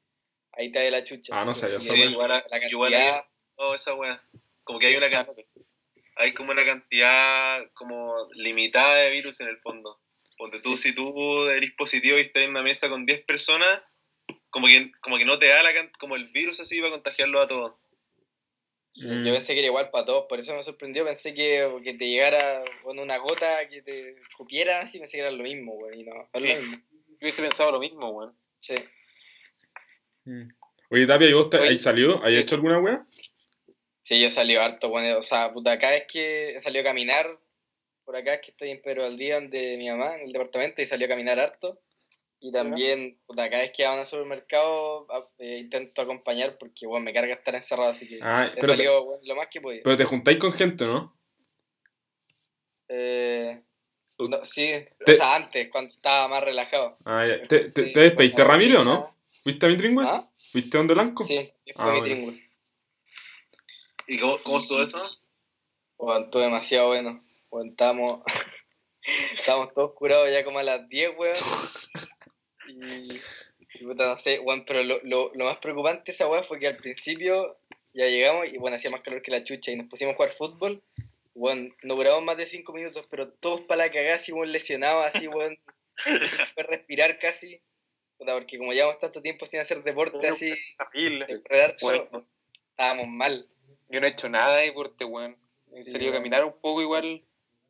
ahí te da la chucha. Ah, no sabía Sí, igual, a- la igual cantidad, hay oh, esa weá. Como que hay una can- hay como una cantidad como limitada de virus en el fondo. Ponte tú, si tú eres positivo y estás en una mesa con 10 personas, como que, como que no te da la como el virus así para contagiarlo a todos. Mm. Yo pensé que era igual para todos, por eso me sorprendió. Pensé que, que te llegara con una gota que te escupiera, así pensé que era lo mismo, güey. Y no, es Sí. lo mismo. yo hubiese pensado lo mismo, weón. Sí. Mm. Oye, Tapia, ¿y vos te, Oye, ¿hay salido? ¿Hay eso. hecho alguna weá? Sí, yo salí harto, bueno, o sea, puta, acá es que he salido a caminar, por acá es que estoy en Pedro Valdía, donde mi mamá, en el departamento, y salió a caminar harto. Y también, puta, acá es que van al supermercado, a- eh, intento acompañar porque, bueno, me carga estar encerrado, así que Ah, he pero, te, salido bueno, lo más que pude. pero te juntáis con gente, ¿no? Eh, no, sí, Te- o sea, antes, cuando estaba más relajado. Ah, ya. ¿Te, te, Sí, te despediste, Ramiro, no? ¿Fuiste a mi tringüe? ¿Ah? ¿Fuiste donde Blanco? Sí, fue Ah, mi bueno. ¿Y cómo, cómo estuvo eso? Bueno, estuvo demasiado bueno. Bueno, estábamos, [LAUGHS] estábamos todos curados ya como a las 10, weón. [LAUGHS] Y, y puta, no sé, weón, pero lo, lo, lo más preocupante de esa weá fue que al principio ya llegamos y bueno, hacía más calor que la chucha y nos pusimos a jugar fútbol. Weón, no duramos más de 5 minutos, pero todos para la cagada, así, weón, lesionados, así, weón. [LAUGHS] Fue respirar casi. Puta, porque como llevamos tanto tiempo sin hacer deporte así, de Bueno, estábamos mal. yo no he hecho nada de deporte, weón. He Sí, salido a caminar un poco igual,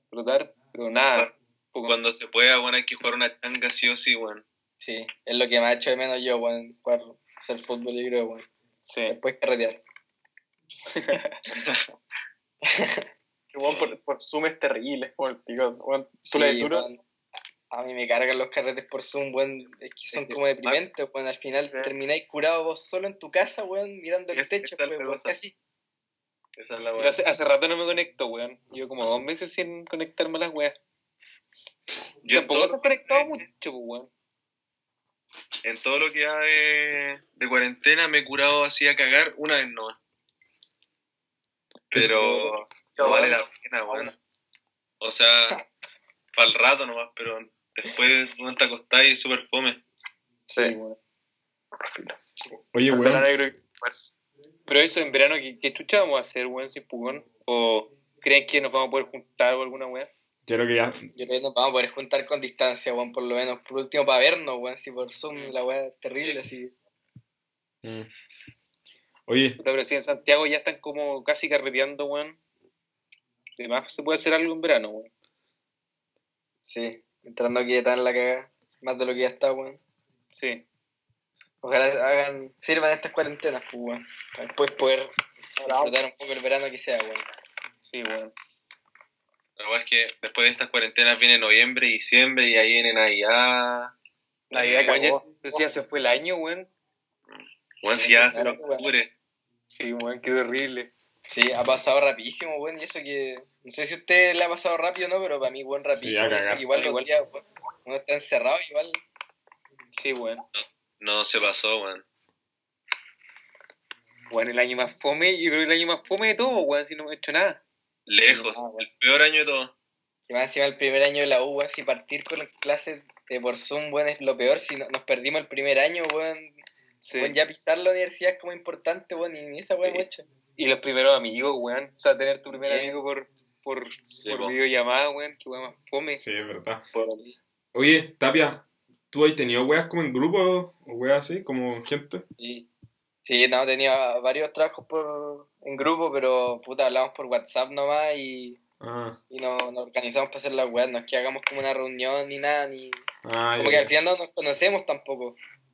trotar, pero nada. Cuando se pueda, weón, hay que jugar una changa sí o sí, weón. Sí, es lo que me ha hecho de menos yo, weón, jugar, hacer fútbol, yo creo, weón. Sí. Después carretear. [LAUGHS] Que weón por, por Zoom es terrible, es como el pico. Weón, Sí, tú le duro. weón. A mí me cargan los carretes por Zoom, weón. Es que son Es como deprimentes, weón. Al final Sí. termináis curado vos solo en tu casa, weón, mirando el Es- techo, weón. Casi. Esa es la Pero weón. hace, hace rato no me conecto, weón. Llevo como dos meses sin conectarme a las weas. Yo Tampoco todo, se han conectado mucho, pues, weón. En todo lo que va de, de cuarentena me he curado así a cagar una vez no. Pero no vale la pena, weón. O sea, para el rato nomás, pero después no te acostáis y es súper fome. Sí. Oye, weón. Pero eso en verano, ¿qué, qué chucha vamos a hacer, weón, sin pugón? ¿O creen que nos vamos a poder juntar o alguna wea? Yo creo que ya. Yo creo que nos vamos a poder juntar con distancia, weón, por lo menos. Por último, para vernos, weón. Si por Zoom la weá es terrible, así. Mm. Oye, Puta, pero si en Santiago ya están como casi carreteando, weón. Además, se puede hacer algo en verano, weón. Sí, entrando aquí tan la cagada. Más de lo que ya está, weón. Sí. Ojalá hagan, sirvan estas cuarentenas, pues, weón. Para después poder disfrutar un poco el verano que sea, weón. Sí, weón. La verdad es que después de estas cuarentenas viene noviembre, diciembre y ahí viene Navidad. Navidad Weón, ya pero si ya se fue el año, weón. Bueno, si ya se lo octubre. Sí, weón, qué horrible. Sí, ha pasado rapidísimo, weón, y eso que... No sé si a usted le ha pasado rápido o no, pero para mí, weón, rapidísimo. que igual Igual. días, weón, uno está encerrado, igual... Sí, weón. No se pasó, weón. Weón, el año más fome, yo creo que el año más fome de todo, weón, si no me he hecho nada. Lejos, Ah, bueno. el peor año de todo. Y más encima el primer año de la U, weón, si partir con las clases de por Zoom, weón, es lo peor. Si no- nos perdimos el primer año, weón, Sí. weón, ya pisar la universidad es como importante, weón, y ni esa weón Sí. hecho. Y los primeros amigos, weón. O sea, tener tu primer Sí. amigo por, por, Sí, por po. videollamada, weón, que weón más fome. sí, es verdad. Por- Oye, Tapia, ¿tú has tenido weas como en grupo o weas así, como gente? Sí, sí no, tenía varios trabajos por, en grupo, pero puta, hablamos por WhatsApp nomás y, Ah, y no- nos organizamos para hacer las weas. No es que hagamos como una reunión ni nada, ni. ah, Como ya, que al final no nos conocemos tampoco.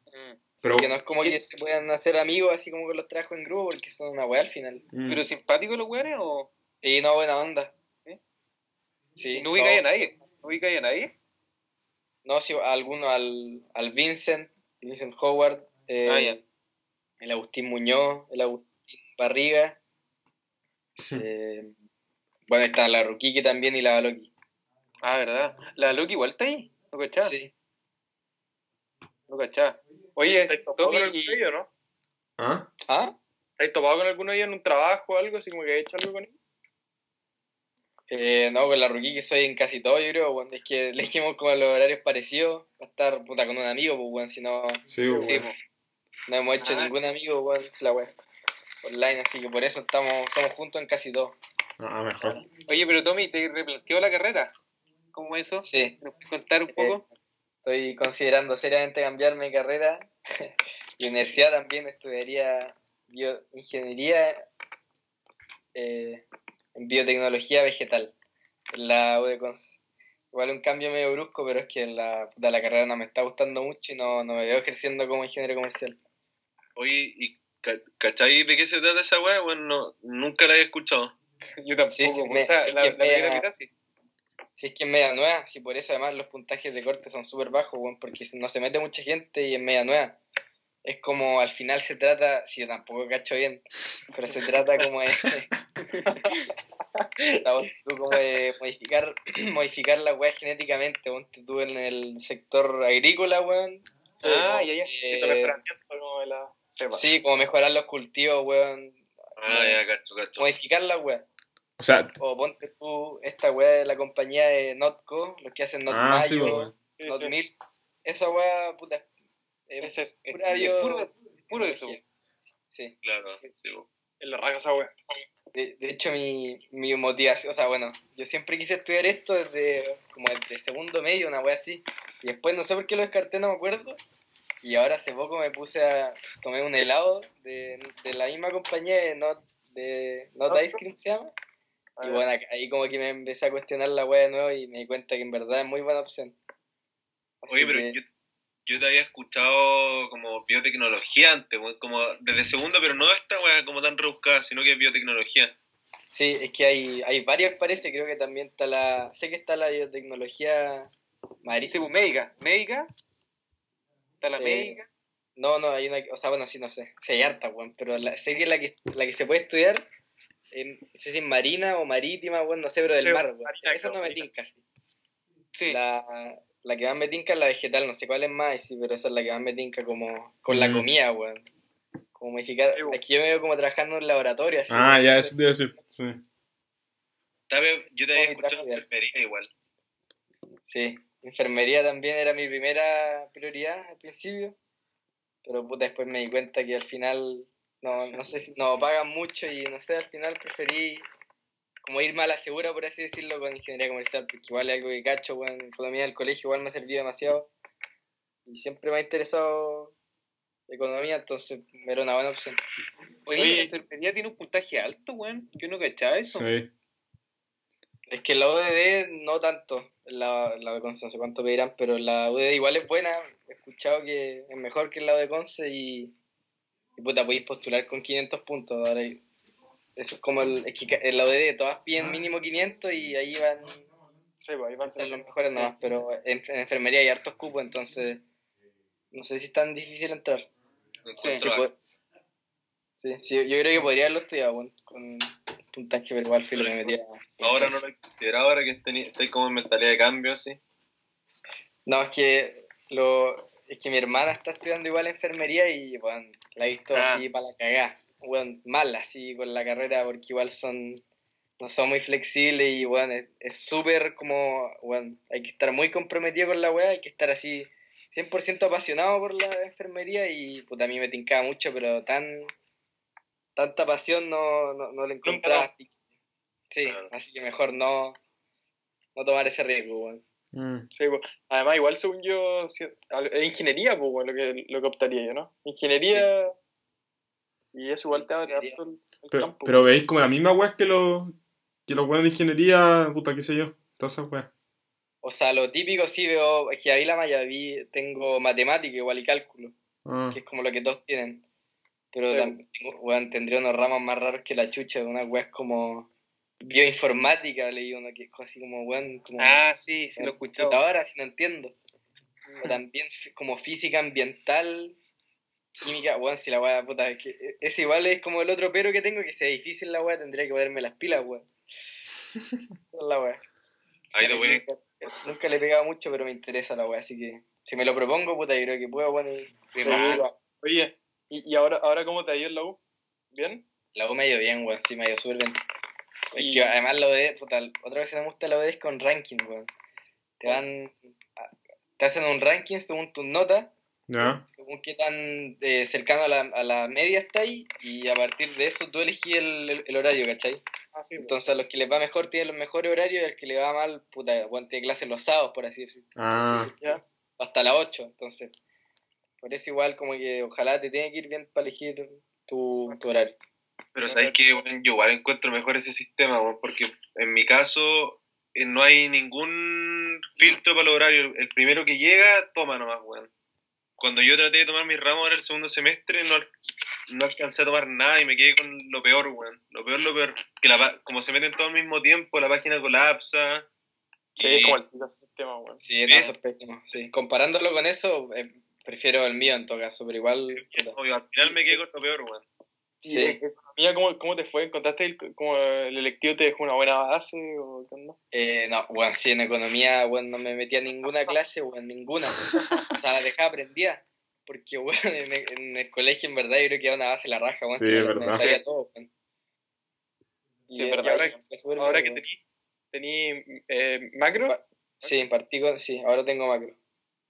Mm. Pero- Así que no es como que se puedan hacer amigos así como con los trabajos en grupo, porque son una wea al final. Mm. ¿Pero simpáticos los weones o Y no, buena onda. ¿Sí? Sí. no ubicáis a nadie? ¿No ubicáis a nadie? No, sí, a alguno, al, al Vincent, Vincent Howard, eh, Ah, ya. El Agustín Muñoz, el Agustín Barriga. eh, bueno, está la Ruquique también y la Baloqui. Ah, ¿verdad? La Loki igual está ahí. ¿No cachaba? Sí. No cachaba. Oye, ¿Estáis topado Tommy, con alguno de y- ellos, no? ¿Ah? ¿Ah? ¿Estáis topado con alguno de ellos en un trabajo o algo? Así como que he hecho algo con ellos. Eh, no, con la Ruquique soy en casi todo, yo creo, bueno, es que le dijimos como los horarios parecidos, va a estar puta con un amigo, pues, bueno, si no, Sí, weón. Sí, po. No hemos hecho Ah. ningún amigo, bueno, la web online, así que por eso estamos, estamos juntos en casi todo. Ah, mejor. Oye, pero Tommy, ¿te replanteó la carrera? ¿Cómo eso? Sí, ¿Nos puedes contar un poco? estoy considerando seriamente cambiarme de carrera [LAUGHS] y universidad también, estudiaría bioingeniería eh, en biotecnología vegetal, en la U de. Igual un cambio medio brusco, pero es que la, puta, la carrera no me está gustando mucho y no, no me veo ejerciendo como ingeniero comercial. Oye, ¿y ca- cachai de qué se trata esa weá? Bueno, no, nunca la he escuchado. [LAUGHS] Yo tampoco. Sí, sí, po. me- o sea, la, primera me- mitad sí. Si es que es media nueva, si por eso además los puntajes de corte son súper bajos, weón, porque no se mete mucha gente y es media nueva. Es como al final se trata, si yo tampoco cacho bien, pero se trata como de, Estamos [LAUGHS] [LAUGHS] tú como de modificar, [CLEARS THROAT] modificar la weá genéticamente, ponte tú en el sector agrícola, weón. Ah, como ya, ya. Eh, como de la cepa. sí, como mejorar los cultivos, weón. Ah, ya, cacho, cacho. Modificar la weá. O sea, O ponte tú esta weá de la compañía de Notco, los que hacen Not ah, sí, Mayo, weón. Sí, Not sí. Milk. Esa weá, puta. eh, es, es, pura Es puro, puro eso. Sí. Claro, sí, es la raja esa wea. De, de hecho, mi, mi motivación, o sea, bueno, yo siempre quise estudiar esto desde como desde segundo medio, una wea así. Y después no sé por qué lo descarté, no me acuerdo. Y ahora hace poco me puse a. tomé un helado de, de la misma compañía de Not, de Not. Ice Cream se llama. Y bueno, ahí como que me empecé a cuestionar la wea de nuevo y me di cuenta que en verdad es muy buena opción. Así Oye, pero que- yo, yo te había escuchado como biotecnología antes, weón, como desde segundo, pero no esta weá como tan rebuscada, sino que es biotecnología. Sí, es que hay, hay varias, parece. Creo que también está la. Sé que está la biotecnología marítima. Sí, pues médica. Médica. Está la Eh, médica. No, no, hay una. O sea, bueno, sí, no sé. Sí, hay harta, weón. Pero la, sé que la que, la que se puede estudiar. No sé si en marina o marítima, weón, no sé, pero del Sí, mar, weón. Esa no me tinca, sí. Sí. La, la que más me tinca es la vegetal, no sé cuál es más, sí, pero esa es la que más me tinca como con la Mm. comida, weón. Como modificar. Aquí yo me veo como trabajando en laboratorio, así. Ah, ya, eso te iba a decir. Sí. Yo te había escuchado enfermería igual. Sí, enfermería también era mi primera prioridad al principio, pero puta, después me di cuenta que al final, no, no sé si no pagan mucho y no sé, al final preferí como ir más a la segura, por así decirlo, con ingeniería comercial, porque igual es algo que cacho, bueno, economía del colegio igual me ha servido demasiado y siempre me ha interesado economía, entonces era una buena opción. Oye, Oye. la enfermería tiene un puntaje alto, weón. Yo no cachaba eso. Sí. Es que la UDD no tanto, la, la de Conce no sé cuánto pedirán, pero la UDD igual es buena, he escuchado que es mejor que la de Conce y, y puta, podéis postular con 500 puntos. Ahora, eso es como el, es que en la UDD todas piden mínimo 500 y ahí van Sí, pues ahí van están los mejores nomás, pero en, en enfermería hay hartos cupos, entonces no sé si es tan difícil entrar. Sí, sí, sí, yo creo que podría haberlo estudiado bueno, con puntaje, pero igual filo me metía. Ahora no lo he considerado, ahora que estáis como en mentalidad de cambio, sí. No, es que lo es que mi hermana está estudiando igual enfermería y bueno, la he visto Ah. así para la cagada. Bueno, mal así con la carrera porque igual son no son muy flexibles y bueno, es súper como bueno, hay que estar muy comprometido con la weá, hay que estar así 100% apasionado por la enfermería y puta a mí me tincaba mucho, pero tan tanta pasión no, no, no la encontraba. así- Sí, Claro. así que mejor no no tomar ese riesgo, weón. Mm. Sí, pues. Además, igual según yo, si- es ingeniería, pues, bueno, lo que, lo que optaría yo, ¿no? Ingeniería. Y eso igual te abre harto el, el Pero, campo. pero veis como la misma weá que los que los weones de ingeniería, puta, qué sé yo. Todas esas weas. O sea, lo típico sí veo, es que ahí la malla vi, tengo matemática igual y cálculo, Ah. que es como lo que todos tienen. Pero Sí. también tengo, weón, tendría unos ramos más raros que la chucha, unas weas como bioinformática, leí uno que es así como, weón, como Ah, sí, sí lo he escuchado. computadora, si no entiendo. O también como física ambiental, química, weón, si la wea, puta, es que es igual es como el otro pero que tengo, que sea difícil la wea, tendría que ponerme las pilas, weón. [LAUGHS] La wea. Ahí te voy. Nunca, le he pegado mucho, pero me interesa la wea, así que si me lo propongo, puta, yo creo que puedo, De lo hago. Oye, ¿y, y ahora, ahora cómo te ha ido en la U? ¿Bien? La U me ha ido bien, weón, sí, me ha ido súper bien. Es Y- que además la OD, puta, otra vez que me gusta la OD es con ranking, weón. Te van, te hacen un ranking según tus notas, Ya. según qué tan eh, cercano a la, a la media está ahí, y a partir de eso tú elegís el, el- el horario, ¿cachai? Ah, sí, pues. Entonces a los que les va mejor tienen los mejores horarios y al que le va mal, puta, bueno, tiene clases los sábados, por así decirlo. Ah. Hasta las 8, entonces. Por eso igual como que ojalá te tiene que ir bien para elegir tu, tu horario. Pero sabes que bueno, yo igual encuentro mejor ese sistema, porque en mi caso eh, no hay ningún filtro para los horarios. El primero que llega, toma nomás, weón. Cuando yo traté de tomar mis ramos ahora el segundo semestre, no, no alcancé a tomar nada y me quedé con lo peor, weón. Lo peor, lo peor. Que la, pa- como se meten todos al mismo tiempo, la página colapsa. Sí, y- es como el sistema, weón. Sí, eso es pésimo, sí. Comparándolo con eso, eh, prefiero el mío en todo caso, pero igual... obvio, al final me quedé con lo peor, weón. ¿Y Sí. economía, ¿cómo, ¿cómo te fue? ¿Encontraste el, cómo el electivo te dejó una buena base o qué onda? Eh, no, bueno, sí, en economía, bueno, no me metía a ninguna [LAUGHS] clase, bueno, ninguna. O sea, la dejaba aprendida. Porque, [LAUGHS] bueno, en el, en el colegio, en verdad, yo creo que era una base la raja, bueno, Sí, si me verdad. sabía todo. Y, Sí, verdad. ahora bien, que tení, tení eh, macro, Sí, en particular, sí, ahora tengo macro.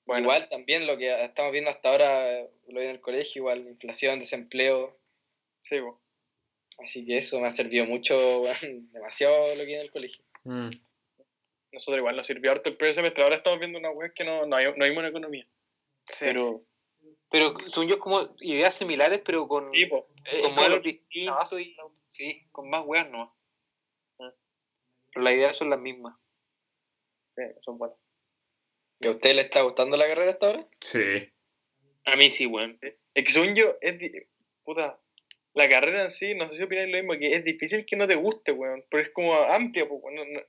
bueno, Igual también lo que estamos viendo hasta ahora, lo vi en el colegio, igual, inflación, desempleo. Sí, po. Así que eso me ha servido mucho, demasiado lo que en el colegio. Mm. nosotros igual nos sirvió harto el primer semestre. Ahora estamos viendo una web que no, no, hay, no hay buena economía. Sí. Pero, Pero son yo como ideas similares, pero con, sí. Es con modelos lo- distintos y sí, con más weas no. Pero las ideas son las mismas. Sí, son buenas. ¿Y a usted le está gustando la carrera hasta ahora? Sí. A mí sí, weón. Es que según yo, es puta, la carrera en sí, no sé si opináis lo mismo, que es difícil que no te guste, weón, pero es como amplia, pues, weón, no- no-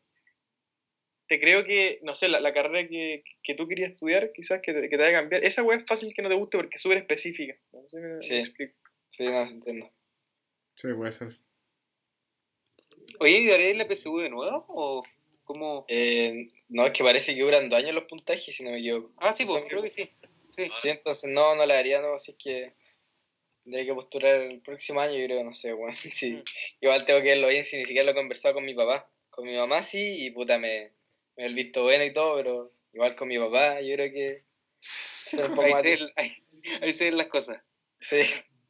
Te creo que, no sé, la, la carrera que, que tú querías estudiar, quizás que te, que te vaya a cambiar, esa weá es fácil que no te guste porque es súper específica. No sé si me, me Sí. explico. Sí, no, se entiendo. Sí, puede ser. Oye, ¿y daré la PSU de nuevo? ¿O cómo? Eh, no, es que parece que duran dos años los puntajes, si no me equivoco. Ah, sí, pues creo que sí. Sí. Sí, entonces no, no la haría, no, es que tendría que postular el próximo año, yo creo, no sé, weón. [LAUGHS] Sí. Mm. Igual tengo que verlo bien, si ni siquiera lo he conversado con mi papá. Con mi mamá sí, y puta, me, me el visto bueno y todo, pero igual con mi papá, yo creo que... [LAUGHS] Ahí se, ahí, ahí se ven las cosas. Sí.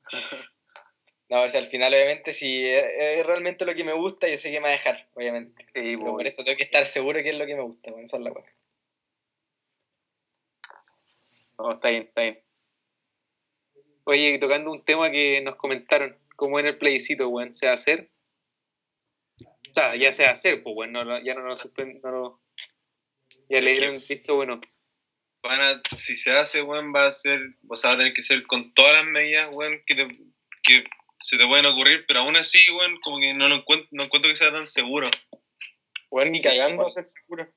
[LAUGHS] No, o sea, al final, obviamente, si es, realmente lo que me gusta, yo sé que me va a dejar, obviamente. Sí, Pero pues, por eso tengo que estar seguro que es lo que me gusta, bueno, esa es la cosa. No, está bien, está bien. Oye, tocando un tema que nos comentaron, ¿cómo era el plebiscito, weón? ¿Se va a hacer? O sea, ya se va a hacer, pues, weón, no, no- ya no nos suspenden, no lo- Ya le dieron visto, bueno. Van a- si se hace, weón, va a ser, o sea, va a tener que ser con todas las medidas, weón, que, te- que se te pueden ocurrir, pero aún así, weón, como que no lo encuentro, no encuentro que sea tan seguro. Weón, ni cagando a ser seguro.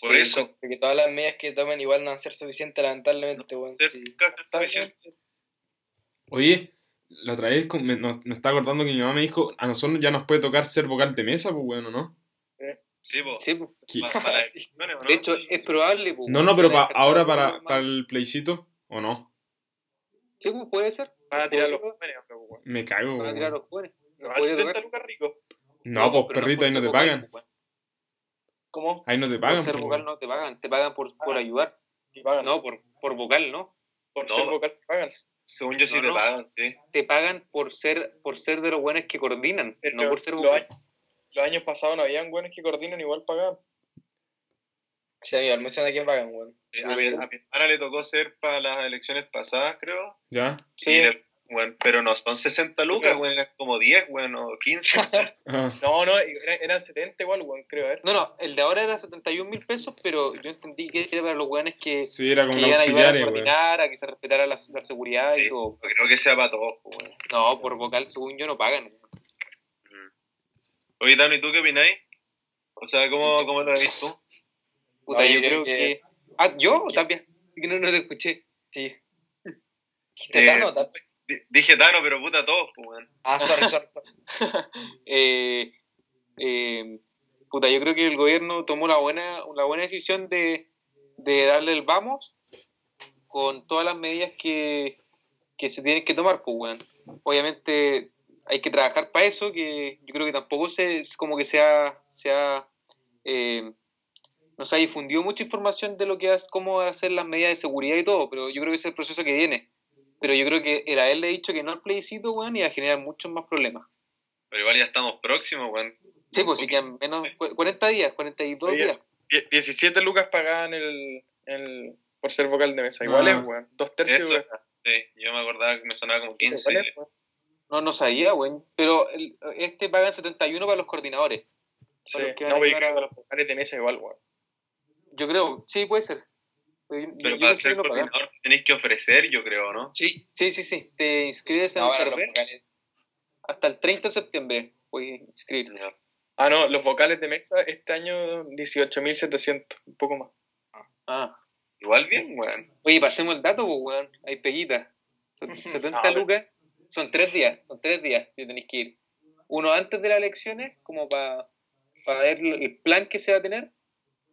Por Sí, eso. Porque todas las medidas que tomen igual no van a ser suficientes, lamentablemente, bueno, Ser sí. casi Está bien. suficiente. Oye, la otra vez me, no- me está acordando que mi mamá me dijo, a nosotros ya nos puede tocar ser vocal de mesa, pues bueno, ¿no? Sí, pues. Para [LAUGHS] Sí. elecciones, ¿o no? De hecho, es probable, pues. No, no, pero pa- ahora para, para el plebiscito, ¿o no? Sí, pues puede ser. Van a tirar los ser. jóvenes. Me cago, Van a tirar los jóvenes. No, puede 70 tocar. lucas rico. No, pues perrito, por ahí no ser te vocal, pagan. pues. ¿Cómo? Ahí no te Por pagan. ser pues, vocal no te pagan, te pagan por, por ayudar. Te pagan. No, por, por vocal, ¿no? por No. ser vocal te pagan. Según yo sí No, te no. pagan, sí. Te pagan por ser, por ser de los buenos que coordinan, Pero no por ser los años- Los años pasados no habían buenos que coordinan igual pagaban. Sí, amigo, me suena que pagan, weón. Sí, A mi, a mi hermana le tocó ser para las elecciones pasadas, creo. ¿Ya? Sí. Y weón, pero no son 60 lucas, weón, eran como 10, weón, o 15. no No, eran, eran 70 igual, weón, creo, a ver. No, no, el de ahora era 71 mil pesos, pero yo entendí que era para los buenos que, sí, era que como iban a ayudar a coordinar, a que se respetara la, la seguridad Sí. y todo. Creo que sea para todos, weón. No, por vocal, según yo, no pagan. Mm. Oye, Tano, ¿y tú qué opináis? O sea, ¿cómo, cómo lo has visto? Puta, No, yo, yo creo que... que- Ah, ¿yo o Tapia? Es Que no, no te escuché. Sí. Eh, ¿Te dan nota? Di- Dije Tano, pero puta todos, pues, weón. Ah, sorry, sorry, sorry. [LAUGHS] Eh, eh, puta, yo creo que el gobierno tomó la buena, la buena decisión de, de darle el vamos con todas las medidas que, que se tienen que tomar, pues, weón. Obviamente hay que trabajar para eso, que yo creo que tampoco se, es como que sea, sea eh, no se ha difundido mucha información de lo que es, cómo hacer las medidas de seguridad y todo, pero yo creo que ese es el proceso que viene. Pero yo creo que el haberle dicho que no al plebiscito, weón, iba a generar muchos más problemas. Pero igual ya estamos próximos, weón. Sí, pues sí quedan menos cu- 40 días, 42 Oye, días. Die- 17 lucas pagaban el, el, por ser vocal de mesa. Igual Ah. es, weón. Dos tercios. Eso, weón. sí, yo me acordaba que me sonaba como 15. Igual es, weón. No, no sabía, güey. Pero el- este pagan 71 para los coordinadores. Sí. Para los que No, a pero yo ayudar creo a- que los vocales de mesa igual, weón. Yo creo, sí, puede ser. Pero, yo- Pero para ser coordinador tenéis que ofrecer, yo creo, ¿no? Sí, sí, sí, sí. Te inscribes en No, el server hasta el 30 de septiembre. Puedes inscribirte. Ya. Ah, no, los vocales de mesa este año 18.700, un poco más. Ah. Igual bien, weón. Oye, pasemos el dato, pues, weón. Hay peguitas. [LAUGHS] Set- 70 Ah, pero- lucas. Son tres días. Son tres días que tenéis que ir. Uno antes de las elecciones, como para ver el plan que se va a tener.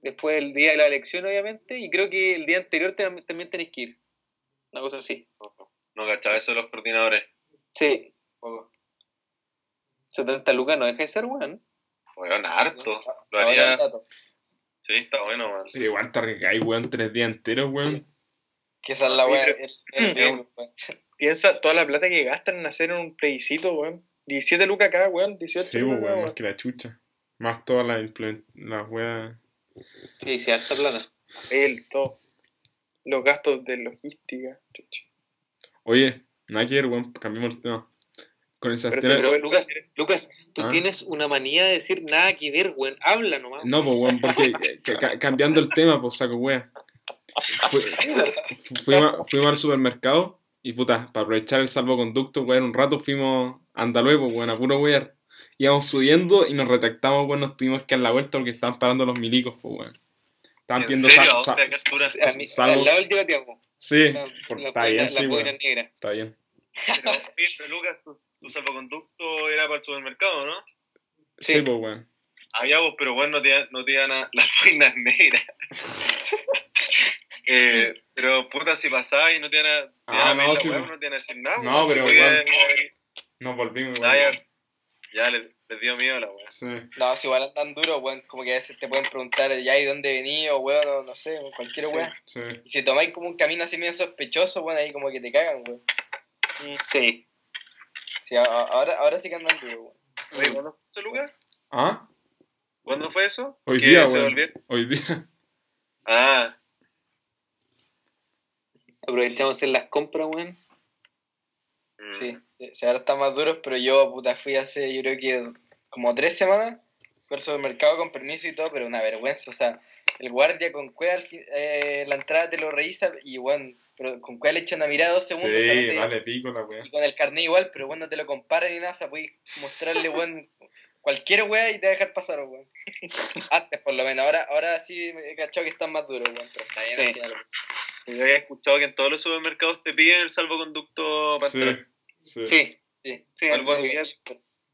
Después el día de la elección, obviamente. Y creo que el día anterior tam- también tenéis que ir. Una cosa así. No cachaba eso de los coordinadores. Sí. Poco. 70 lucas no deja de ser, weón. Weón, harto. Lo haría. Sí, está bueno, weón. Pero igual te recáis, weón, tres días enteros, weón. Que esa es la Sí, el- weón. [CLEARS THROAT] Piensa toda la plata que gastan en hacer un plebiscito, weón. 17 lucas acá, weón. 18 Sí, pues, lucas, weón, weón. más que la chucha. Más todas las las weas. Sí, sí, harta plata. Él, todo. Los gastos de logística. Oye, nada que ver, weón, cambiemos el tema. Con el Pero, pero, Lucas, Lucas, tú Ah. tienes una manía de decir nada que ver, weón. Habla nomás. No, pues, weón, porque ca- ca- cambiando el tema, pues saco weón. Fuimos, fuimos al supermercado y puta, para aprovechar el salvoconducto, weón, un rato fuimos a Andalue, pues, weón, a puro weón. Íbamos subiendo y nos retractamos, weón, nos tuvimos que dar la vuelta porque estaban parando los milicos, pues, weón. Estaban ¿En pidiendo Salvo- al lado del Tibatiamo. Sí, La, por- la, está boina- bien, la sí, weón. negra. Está bien. Oye, pero Lucas, tu, tu salvoconducto era para el supermercado, ¿no? Sí, Sí. pues, weón. Ah, ya, vos, pero bueno, no te, no te iban a las boinas negras. [LAUGHS] eh, pero puta, si pasaba y no te iban a, te Ah, no, la sí, pues. no te iban a decir nada. No, si pero igual. podía- Nos volvimos, Ah, weón. Ya, les, les dio miedo la weá. Sí, No, si igual andan duros, weón, como que a veces te pueden preguntar ya y dónde venís o weón, o no sé, cualquier Sí. weón. sí. Y si tomáis como un camino así medio sospechoso, weón, ahí como que te cagan, weón. Sí. Sí, a- a- ahora, ahora sí que andan duros, weón. Oye, ¿cuándo fue eso, Lucas? ¿Ah? ¿Cuándo fue eso? Hoy ¿Que día, se weón. Hoy día. [LAUGHS] Ah, Aprovechamos en las compras, weón. Sí, sí, sí, ahora están más duros, pero yo, puta, fui hace, yo creo que como tres semanas, fui al supermercado con permiso y todo, pero una vergüenza, o sea, el guardia con cueva eh, la entrada te lo revisa y, weón, pero con cueva le echa una mirada dos segundos, Sí, vale, pico la weá. y con el carnet igual, pero bueno, no te lo comparan ni nada, o sea, podéis mostrarle, weón, cualquier weá y te va a dejar pasar, weón. [LAUGHS] Antes, por lo menos, ahora, ahora sí me he cachado que están más duros, weón, pero está bien, Sí. al final, Yo había escuchado que en todos los supermercados te piden el salvoconducto para Sí, entrar. Sí. Sí, Sí, sí, Algo sí, así.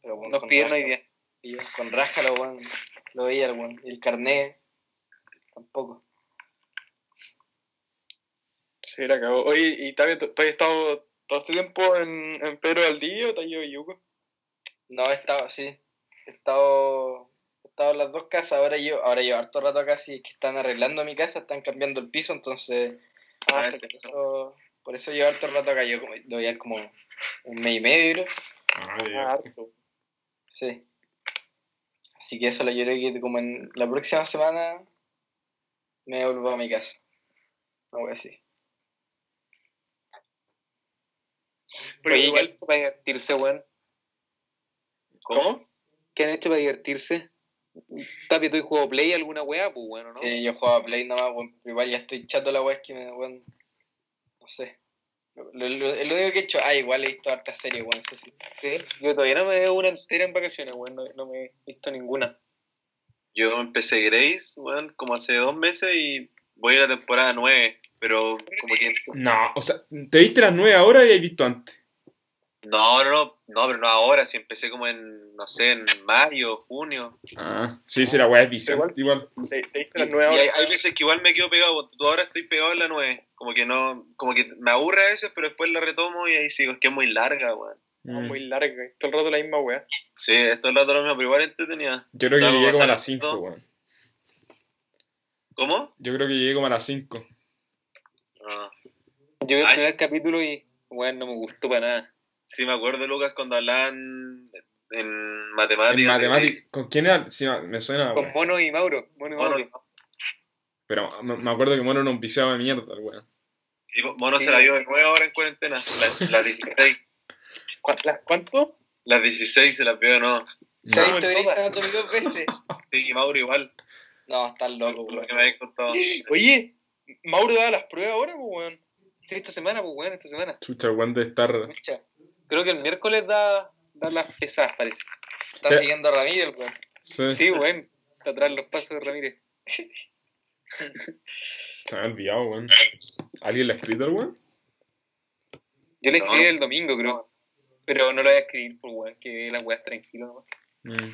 pero nos pidieron hoy día. con raja lo, weón, lo veía el el carnet, tampoco. Sí, la cagó. Oye, ¿y también tú has estado todo este tiempo en, en Pedro Valdivia o te has ido a Yuco? No, he estado, sí, he estado, he estado en las dos casas, ahora yo, ahora yo harto rato acá, sí, que están arreglando mi casa, están cambiando el piso, entonces... Ah, eso, por eso llevo harto rato acá, yo voy a como un mes y medio, creo. Ah, Ah, harto. Sí. Así que eso lo yo creo que como en la próxima semana me vuelvo a mi casa. Algo así. Pero Oye, ¿qué igual- han hecho para divertirse, weón? ¿Cómo? ¿Qué han hecho para divertirse? Tapi, ¿tú jugado Play alguna weá? Pues bueno, ¿no? Sí, yo juego a Play nomás, weón, igual ya estoy chato la weá, es que me, weón, no sé. Lo, lo, lo- lo único que he hecho, ah, igual he visto hartas series, weón, eso sí. Sí, Yo todavía no me veo una entera en vacaciones, weón. No, no me he visto ninguna. Yo empecé Grace, weón, como hace dos meses y voy a la temporada 9, pero como que... [LAUGHS] No, o sea, ¿te viste las nueve ahora y has visto antes? No, no, no, no, pero no ahora, si empecé como en, no sé, en mayo, junio. Ah, sí, sí, la weá es viciante igual. ¿Te, te Y, hay, veces que igual me quedo pegado, tú ahora estoy pegado en la 9, como que no, como que me aburre a veces, pero después la retomo y ahí sigo, es que es muy larga, weón. No, Mm. muy larga, todo el rato la misma weá. Sí, esto es lo mismo, pero igual entretenida. Yo creo que O sea, llegué como a las 5, todo. weón. ¿Cómo? Yo creo que llegué como a las 5. Ah, Yo vi el primer capítulo y, weón, no me gustó para nada. Sí, me acuerdo, Lucas, cuando hablaban en matemáticas. En matemáticas. ¿Con quién era? Sí, me suena. Con. Mono y Mauro. Mono y. Mauro. Pero me, me acuerdo que Mono era un viciado de mierda, el weón. sí, Mono Sí. se la dio de nuevo ahora en cuarentena, las, las 16. ¿Cu- ¿Las cuánto? Las 16 se las vio de nuevo. ¿Se ha visto dos veces? Sí, y Mauro igual, No, estás loco, weón. Oye, Mauro daba las pruebas ahora, pues weón. Sí, esta semana, pues, weón, esta semana. Chucha, weón de estar. Escucha, Creo que el miércoles da, da las pesadas, parece. está ¿Qué? siguiendo a Ramírez, weón. Sí, Sí, weón. Está atrás los pasos de Ramírez. Se me ha olvidado, weón. ¿Alguien le ha escrito al weón? Yo le No. escribí el domingo, creo. Pero no lo voy a escribir, pues, weón, que la weá es tranquila nomás. Mm.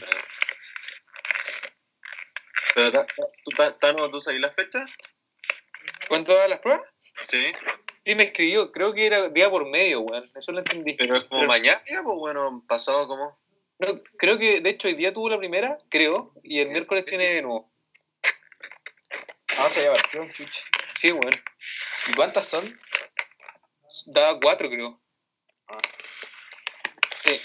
Pero, ¿tú, Ta- Tano, ¿tú sabes las fechas? ¿Cuánto da las pruebas? Sí. Sí, me escribió. Creo que era día por medio, weón. Eso lo entendí. Pero es como Pero- mañana, pues bueno, pasado como. No, creo que, de hecho, hoy día tuvo la primera, creo, y el miércoles tiene de nuevo. Vamos a llevar, tío, chucha. Sí, weón. ¿Y cuántas son? Daba cuatro, creo. Ah. Sí.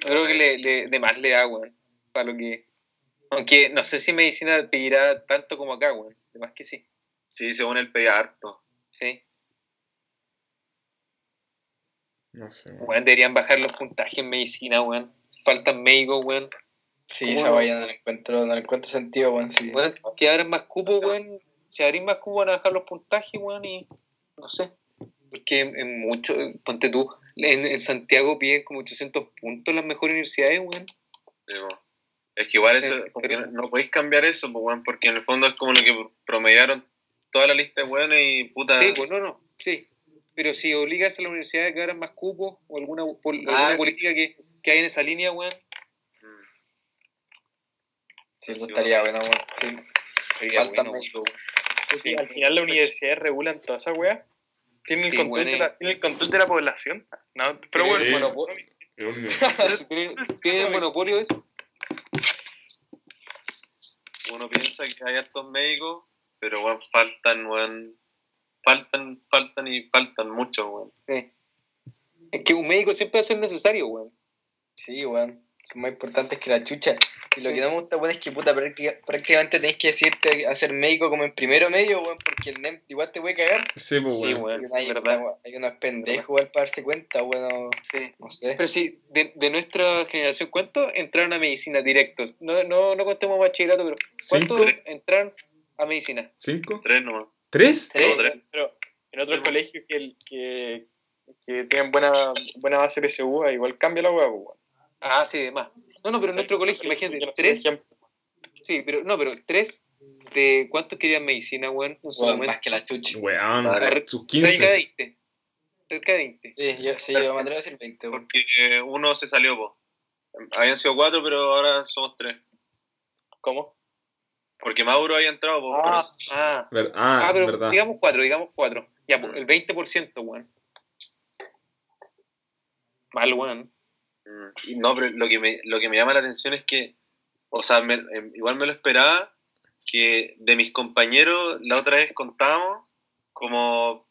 Creo que le, le- de más le da, weón. Para lo que. Aunque no sé si medicina pedirá tanto como acá, weón. De más que sí. Sí, según el pega harto. Sí. No sé, weón. Weón, deberían bajar los puntajes en medicina, weón. Faltan médicos, weón. Sí, ¿Cómo esa vaya no le encuentro, no le encuentro sentido, weón. Sí. Weón, que abran más cupos, weón. Si abrís más cupos van a bajar los puntajes, weón, y no sé. Porque en, mucho, ponte tú, en, en Santiago piden como 800 puntos las mejores universidades, weón. Sí. Es que igual Sí, eso, porque no, no podéis cambiar eso, pues, weón, porque en el fondo es como lo que promediaron toda la lista de weones y puta. Sí, pues no, no, sí. Pero si obligas a la universidad a que abran más cupos o alguna, pol- alguna sí. política que, que hay en esa línea, weón, Mm. Sí, Sí, gustaría, bueno. bueno, weón. Sí. Faltan bueno, weón. Sí, Sí. al final las universidades regulan toda esa weá. ¿Tienen el, control bueno, de la, ¿tienen el control de la población? No, pero Sí. bueno, Es un- Si tienen, el monopolio de [LAUGHS] eso. Uno piensa que hay hartos médicos, pero weón, faltan, weón. Faltan, faltan y faltan muchos, weón. Sí. Es que un médico siempre va a ser necesario, weón. Sí, weón. Son más importantes que la chucha. Y lo Sí. que no me gusta, weón, es que puta, práctica- prácticamente tenés que decirte a ser médico como en primero medio, weón, porque el NEM igual te puede cagar. Sí, pues, Sí, weón. weón, hay, verdad. puta, hay unos pendejos, weón, para darse cuenta, weón. Sí. No sé. Pero sí, de, de nuestra generación, ¿cuántos entraron a medicina directos? No, no, no contemos bachillerato, pero ¿cuántos entraron a medicina? ¿Cinco? Tres nomás. ¿Tres? Tres, tres. pero en otros colegios que, el- que, que tienen buena, buena base PSU, igual cambia la weá, pues, weón. Ah, sí, demás. No, no, pero en nuestro colegio, imagínate, tres, sí, pero no, pero tres de cuántos querían medicina, weón, Weón, momento. más que la chucha. Weón, sus Cerca de 15. 20. Cerca de 20. Sí, yo, sí, yo me atrevo a decir 20, weón. Porque uno se salió, po. Habían sido cuatro, pero ahora somos tres. ¿Cómo? Porque Mauro había entrado, po. por Ah, eso. ah, Ver- ah, Ah, pero verdad. digamos cuatro, digamos cuatro. Ya, pues, el 20%, weón. Mal, weón. Mm, No, pero lo que, me, lo que me llama la atención es que, o sea, me- em, igual me lo esperaba, que de mis compañeros la otra vez contábamos, como,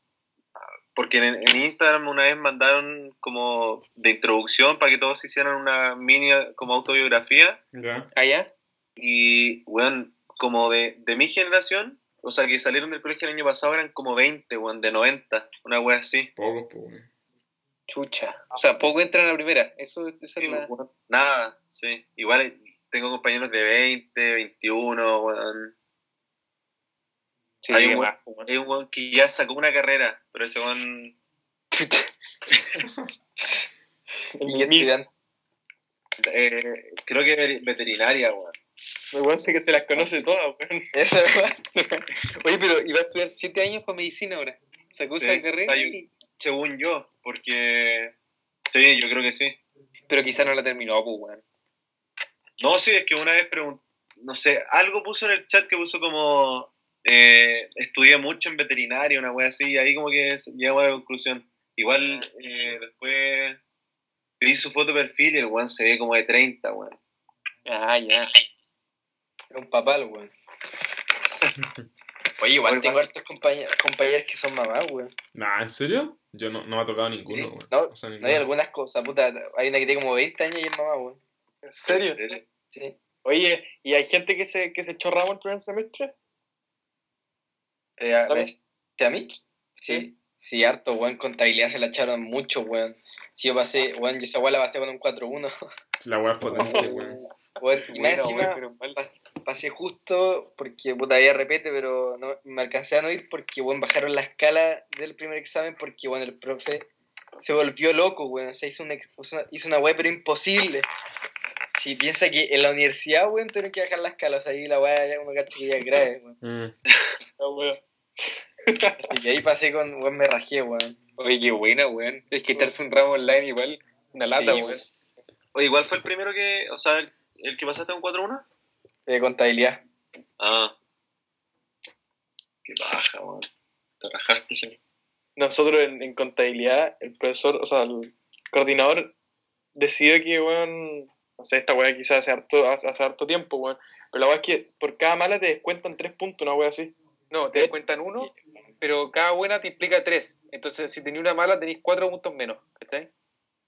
porque en, en Instagram una vez mandaron como de introducción para que todos hicieran una mini como autobiografía, Ya. Allá. y, weón, como de, de mi generación, o sea, que salieron del colegio el año pasado eran como 20, weón, de 90, una wea así. Pocos, pues, weón. Chucha. O sea, poco entra en la primera. Eso, es Sí, la... weón, Nada, sí. Igual tengo compañeros de 20, 21, weón. Sí, Hay un más, weón-. Hay un weón que ya sacó una carrera, pero ese weón. [LAUGHS] Chucha. ¿Y qué Mis- estudiante? eh, creo que es veterinaria, weón. Me sé que se las conoce todas, weón. [LAUGHS] Esa. Oye, pero iba a estudiar siete años para medicina ahora. Sacó Sí, esa carrera, o sea, yo- y- Según yo, porque. Sí, yo creo que sí. pero quizá no la terminó, pues, weón. No, sí, es que una vez pregunté. No sé, algo puso en el chat que puso como. Eh, estudié mucho en veterinaria, una wea así, y ahí como que llegó a la conclusión. Igual eh, después vi su foto de perfil y el weón se ve como de 30, weón. Ah, ya. Es un papal, weón. Oye, igual tengo hartos compañeros, compañeros que son mamás, weón. Nah, ¿en serio? Yo no, no me ha tocado ninguno, Sí. weón. No, O sea, No hay algunas cosas, puta. Hay una que tiene como 20 años y es mamá, weón. ¿En serio? Sí. Oye, ¿y hay gente que se, que se echó ramo el primer semestre? Eh, a, ¿Dame? ¿me decís a mí? Sí. Sí, harto, weón. Contabilidad se la echaron mucho, weón. Si yo pasé, weón, yo esa weá la pasé con un 4-1. La weá es [LAUGHS] potente, weón. Bueno, pero mal. pasé justo porque, puta, había repete, pero no, me alcancé a no ir porque, weón, bajaron la escala del primer examen porque, weón, el profe se volvió loco, weón. O sea, hizo, un hizo una, hizo una weá, pero imposible. Si piensa que en la universidad, weón, tuvieron que bajar las escalas, ahí la weá ya uno cacho que ya es grave, weón. Mm. [LAUGHS] No. [LAUGHS] Y ahí pasé con, weón, me rajé, weón. Oye, qué buena, weón. Es que echarse un ramo online igual, una lata, Sí, weón. Oye, igual fue el primero que. O sea, el, que pasaste a un 4-1. De contabilidad. Ah. Qué baja, weón. Te rajaste, sí. Nosotros en, en contabilidad, el profesor, o sea, el coordinador decidió que, weón, no sé, esta weá quizás hace harto, hace, hace harto tiempo, weón. Pero la weá es que por cada mala te descuentan tres puntos, una weá así. No, te descuentan uno, pero cada buena te implica tres. Entonces, si tenés una mala, tenés cuatro puntos menos. ¿Cachai?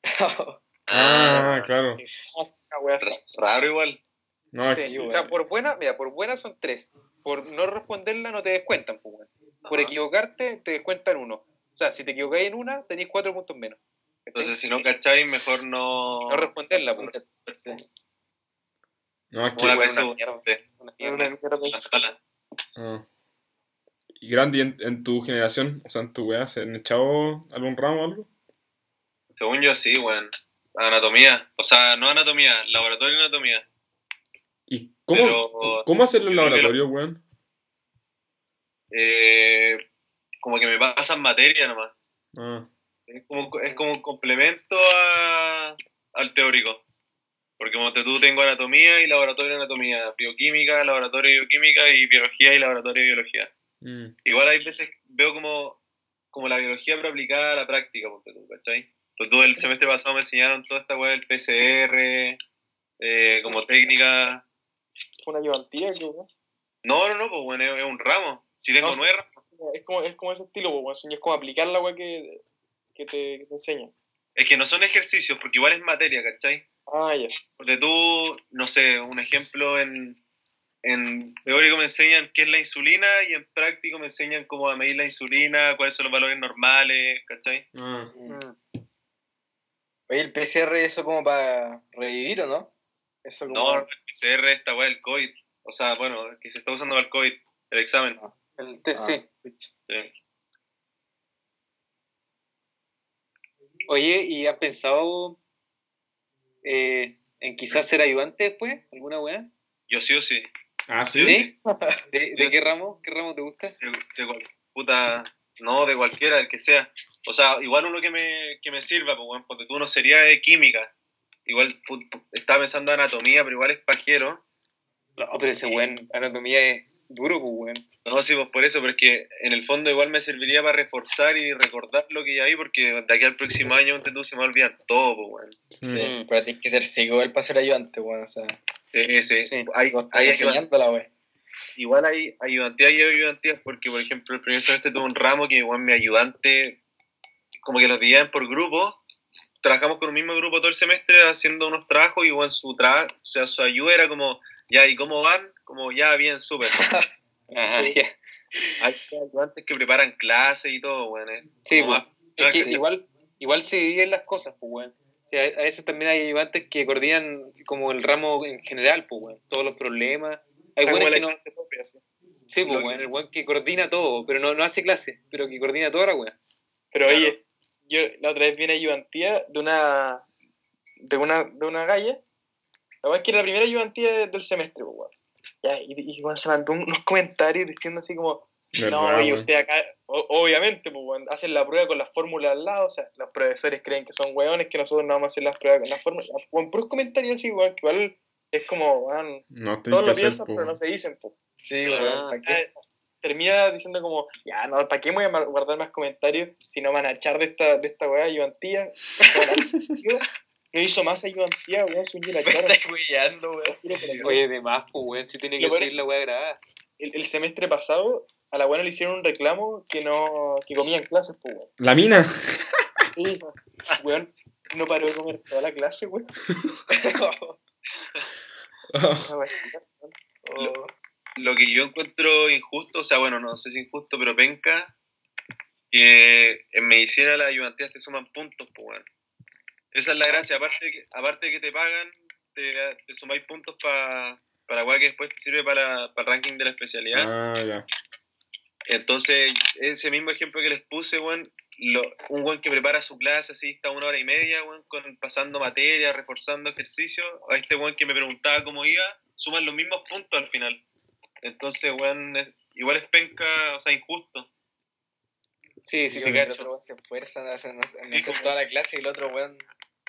[LAUGHS] Ah, claro. Una así. Ra- Raro igual. No, Sí, es que- O sea, por buena, mira, por buena son tres. Por no responderla no te descuentan, pues, weón. Por equivocarte te descuentan uno. O sea, si te equivocáis en una, tenés cuatro puntos menos. Entonces, si no cacháis, mejor no. No responderla, pues. No, es que. Bueno, PSU, una mierda. Una mierda. una mierda. Ah. Y Grandi, en, en tu generación, o sea, en tu weá, ¿se han echado algún ramo o algo? Según yo, sí, weón. Anatomía. O sea, no anatomía, laboratorio de anatomía. ¿Y cómo, Pero- cómo hacerlo en laboratorio, weón? Eh, como que me pasan materia nomás. Ah, Es como, es como un complemento a- al teórico. Porque como te tú tengo anatomía y laboratorio de anatomía, bioquímica, laboratorio de bioquímica y biología y laboratorio de biología. mm, Igual hay veces veo como, como la biología pero aplicada a la práctica, porque tú, ¿cachai? Pues todo el semestre pasado me enseñaron toda esta weá del PCR, eh, como técnica. Una ayudantía, creo, ¿no? No, no, pues bueno, es, un ramo. Si tengo No, nueve ramos. Es como, es como ese estilo, pues, weón. es como aplicar la weá que, que, te, que te enseñan. Es que no son ejercicios, porque igual es materia, ¿cachai? Ah, ya. Porque tú, no sé, un ejemplo en, en teórico me enseñan qué es la insulina y en práctico me enseñan cómo a medir la insulina, cuáles son los valores normales, ¿cachai? ah. Mm. Oye, el PCR, ¿eso como para revivir o no? Eso como... No, el PCR esta weá del COVID. O sea, bueno, que se está usando para el COVID, el examen. El test, Ah. sí. Sí. Oye, ¿y has pensado eh, en quizás ser ayudante después? ¿Alguna weá? Yo sí o sí. Ah, sí. ¿Sí? [LAUGHS] ¿De, de qué ramo? ¿Qué ramo te gusta? De, de cual- puta, no, de cualquiera, del que sea. O sea, igual uno que me, que me sirva, pues, bueno, porque tú no sería de química. Igual pu- pu- estaba pensando en anatomía, pero igual es pajero. No, pero ese weón, anatomía es duro, pues weón. No, sí, pues por eso, pero es que en el fondo igual me serviría para reforzar y recordar lo que ya vi, porque de aquí al próximo año, tú, se me olvidan todo, pues, bueno. Mm. Sí, pero tienes que ser ciego igual para ser ayudante, weón. O sea, Sí, sí. Sí. Hay, hay estás ayudan- enseñando la weón. Igual hay ayudantías y ayudantías, porque, por ejemplo, el primer semestre tuve un ramo que igual mi ayudante, como que los dividían por grupo, trabajamos con un mismo grupo todo el semestre haciendo unos trabajos y igual su, tra o sea, su ayuda era como, ya, ¿y cómo van? Como, ya, bien, súper. Ajá, [LAUGHS] Sí. ya. Hay ayudantes que preparan clases y todo, bueno. es Sí, pues. más- Es que Sí. igual, igual se dividen las cosas, pues weón. O sea, a veces también hay ayudantes que coordinan como el ramo en general, pues weón. Todos los problemas. Hay que no... propio, así. Sí, pues weón, el weón que coordina todo, pero no, no hace clase, pero que coordina toda la weón. Pero Claro. oye, yo la otra vez vi una ayudantía de una de una de una galla. La verdad es que era la primera ayudantía del semestre, pues, weón. Ya, y, y weón, se mandó unos comentarios diciendo así como, no, weón. usted acá, o- obviamente, pues, weón, hacen la prueba con las fórmulas al lado, o sea, los profesores creen que son weones, que nosotros no vamos a hacer las pruebas con las fórmulas. Con puros comentarios así, weón, que igual es como, weón, No, todos lo piensan, po, pero no se dicen, pues. Sí, Ah, weón. Eh, termina diciendo como, ya, no, ¿para qué me voy a guardar más comentarios si no van a echar de esta, de esta weá ayudantía? Bueno, [LAUGHS] no hizo más ayudantía, weón, si un día la [LAUGHS] Me echaron. estás cuidando, weón. Oye, de más, pues weón, si tiene que peor seguir la weá grabada. El, el semestre pasado, a la buena le hicieron un reclamo que no, que comía en clases, pues, weón. La mina. Sí, weón, no paró de comer toda la clase, weón. [LAUGHS] [LAUGHS] Oh, lo que yo encuentro injusto, o sea, bueno, no sé si injusto, pero penca, que en medicina las ayudantías te suman puntos, pues, bueno. Esa es la gracia, aparte de que, aparte de que te pagan, te, te sumáis puntos para para la weá que después te sirve para, para el ranking de la especialidad. Ah, ya. Entonces, ese mismo ejemplo que les puse, weón, lo- un weón que prepara su clase así, está una hora y media, weón, con, pasando materia, reforzando ejercicio, a este weón que me preguntaba cómo iba, suman los mismos puntos al final. Entonces, weón, es- igual es penca, o sea, injusto. Sí, sí, te el otro weón se esfuerza en hacer, en Sí, como- toda la clase y el otro weón.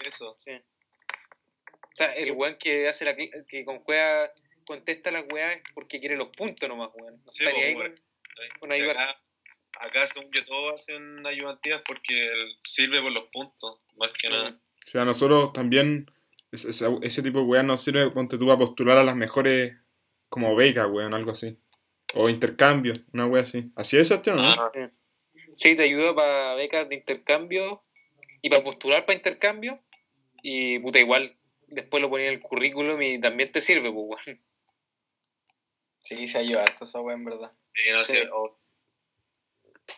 Eso. Sí. O sea, el weón que hace la que con cueva contesta las weas es porque quiere los puntos nomás, weón. No Sí, pues, ahí con- con. Acá, según yo, todos hacen ayudantías porque sirve por los puntos, más que nada. O sea, nosotros también, es- ese, ese tipo de weá nos sirve, ponte tú, a postular a las mejores, como becas, weón, algo así. O intercambios, una weá así. ¿Así es, Sebastián, o no? Ah, Sí, te ayuda para becas de intercambio y para postular para intercambio. Y puta, igual después lo ponía en el currículum y también te sirve, pues, weón. Sí, se ayuda harto esa weón, en verdad. sí, no Sí. sé, o-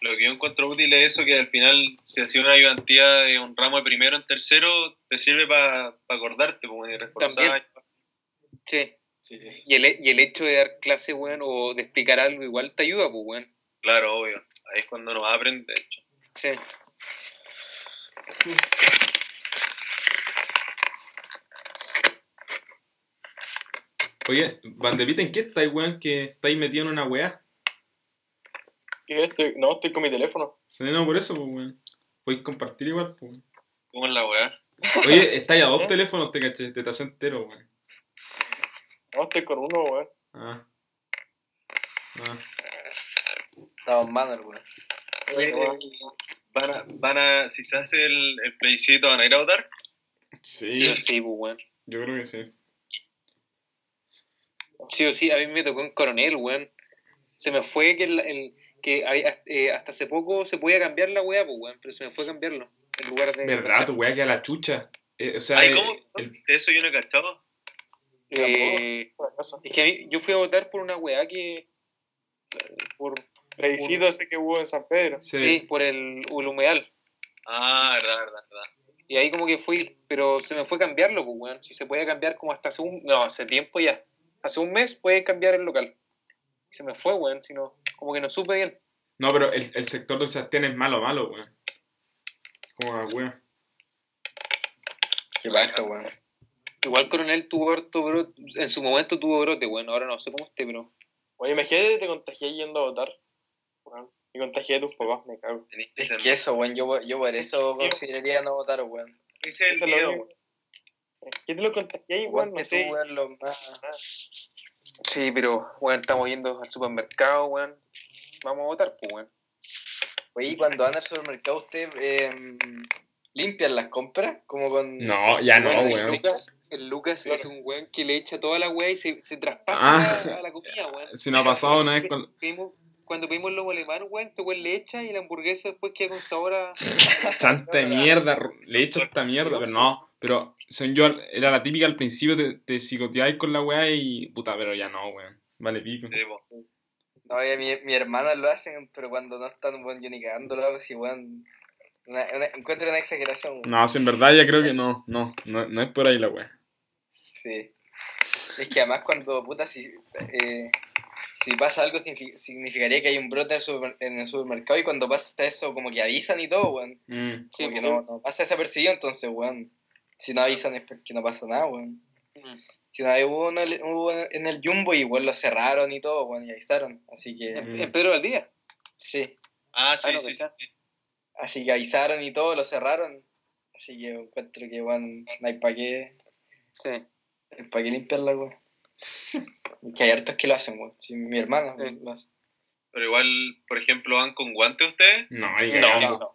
Lo que yo encuentro útil es eso, que al final, si hacía una ayudantía de un ramo de primero en tercero, te sirve para acordarte, pues, y reforzar. Sí. Y, el, y el hecho de dar clase, weón, o de explicar algo igual te ayuda, pues, weón. Claro, obvio. Ahí es cuando nos aprende, de hecho. Sí. Oye, Vandevita, ¿en qué estáis, weón? Que estáis metido en una weá. ¿Qué? Estoy- no, estoy con mi teléfono. Sí, no, por eso, pues, weón. Podéis compartir igual, pues. weón. ¿Cómo es la weá? Oye, [LAUGHS] estáis a dos ¿Eh? teléfonos, te caché. Te estás entero, weón. No, estoy con uno, weón. Ah. Ah. Estamos manos, weón. Oye, van a, van a, si se hace el, el plebiscito, ¿van a ir a votar? Sí, Sí o sí, pues, weón. yo creo que sí. Sí o sí, a mí me tocó en coronel, weón. Se me fue que, el, el- que hay- eh, hasta hace poco se podía cambiar la weá, pues, weón, pero se me fue cambiarlo. En lugar de. Verdad, tu weá que a la chucha. Eh, o sea, Ay, eh, ¿cómo? el- Eso yo no he cachado. Eh, es que a mí, yo fui a votar por una weá que. Por, Plebiscito ese que hubo en San Pedro. sí. sí, por el, el humedal. Ah, verdad, verdad, verdad. Y ahí como que fui, pero se me fue cambiarlo, pues, weón. Si se podía cambiar como hasta hace un... No, hace tiempo ya. Hace un mes puede cambiar el local. Y se me fue, weón, si no... Como que no supe bien. No, pero el, el sector del Sebastián es malo, malo, weón. Como la weá. Qué baja, weón. Igual Coronel tuvo harto brote, en su momento tuvo brote, weón. Ahora no sé cómo esté, pero... Oye, imagínate que te contagié yendo a votar. Weón. Y contagié a tus papás, me cago. Es que eso, weón, yo, yo por eso consideraría no votar, weón. Ese es el miedo, único. ¿Quién te lo contagié weón? No tú, sé. weón, lo más... Sí, pero, weón, estamos yendo al supermercado, weón. Vamos a votar, pues, weón. Oye, ¿y cuando van al supermercado, ¿usted eh, limpian las compras? Como con... No, ya no, Weón. Lucas, el Lucas es un weón que le echa toda la weá y se, se traspasa Ah. a, a la comida, weón. Si no ha pasado una vez con. Pedimos- cuando pedimos el lobo alemán, weón, este weón le echa y la hamburguesa después queda con sabor a... [LAUGHS] Tanta mierda, le hecho esta mierda, pero no. Pero, según yo, era la típica al principio, te, te psicoteáis con la weá y. Puta, pero ya no, weón. Vale, pico. Sí, po. No, oye, mi, mi hermana lo hacen, pero cuando no están, weón, yo ni cagándolo si, weón... Una, una- encuentro una exageración, weón. No, si en verdad ya creo que no, no, no, no es por ahí la weá. Sí. Es que además cuando, puta, si, eh, si pasa algo signifi- significaría que hay un brote en el, supermer- en el supermercado y cuando pasa eso como que avisan y todo, weón. Mm. Sí, Porque pues, no, no pasa desapercibido, entonces, weón. Si no avisan es porque no pasa nada, weón. Mm. Si una vez hubo, uno- hubo en el Jumbo y igual lo cerraron y todo, weón, y avisaron. Así que, En, en Pedro Valdía. sí. Ah, sí, Ah, no, sí, sí. Así que avisaron y todo, lo cerraron. Así que encuentro que, weón, no hay para qué, Sí. para qué limpiarla, weón. Y [LAUGHS] que hay hartos que lo hacen, weón. Si mi hermana Sí. lo hace. Pero igual, por ejemplo, ¿van con guantes ustedes? No, ahí No, cagando. no, no.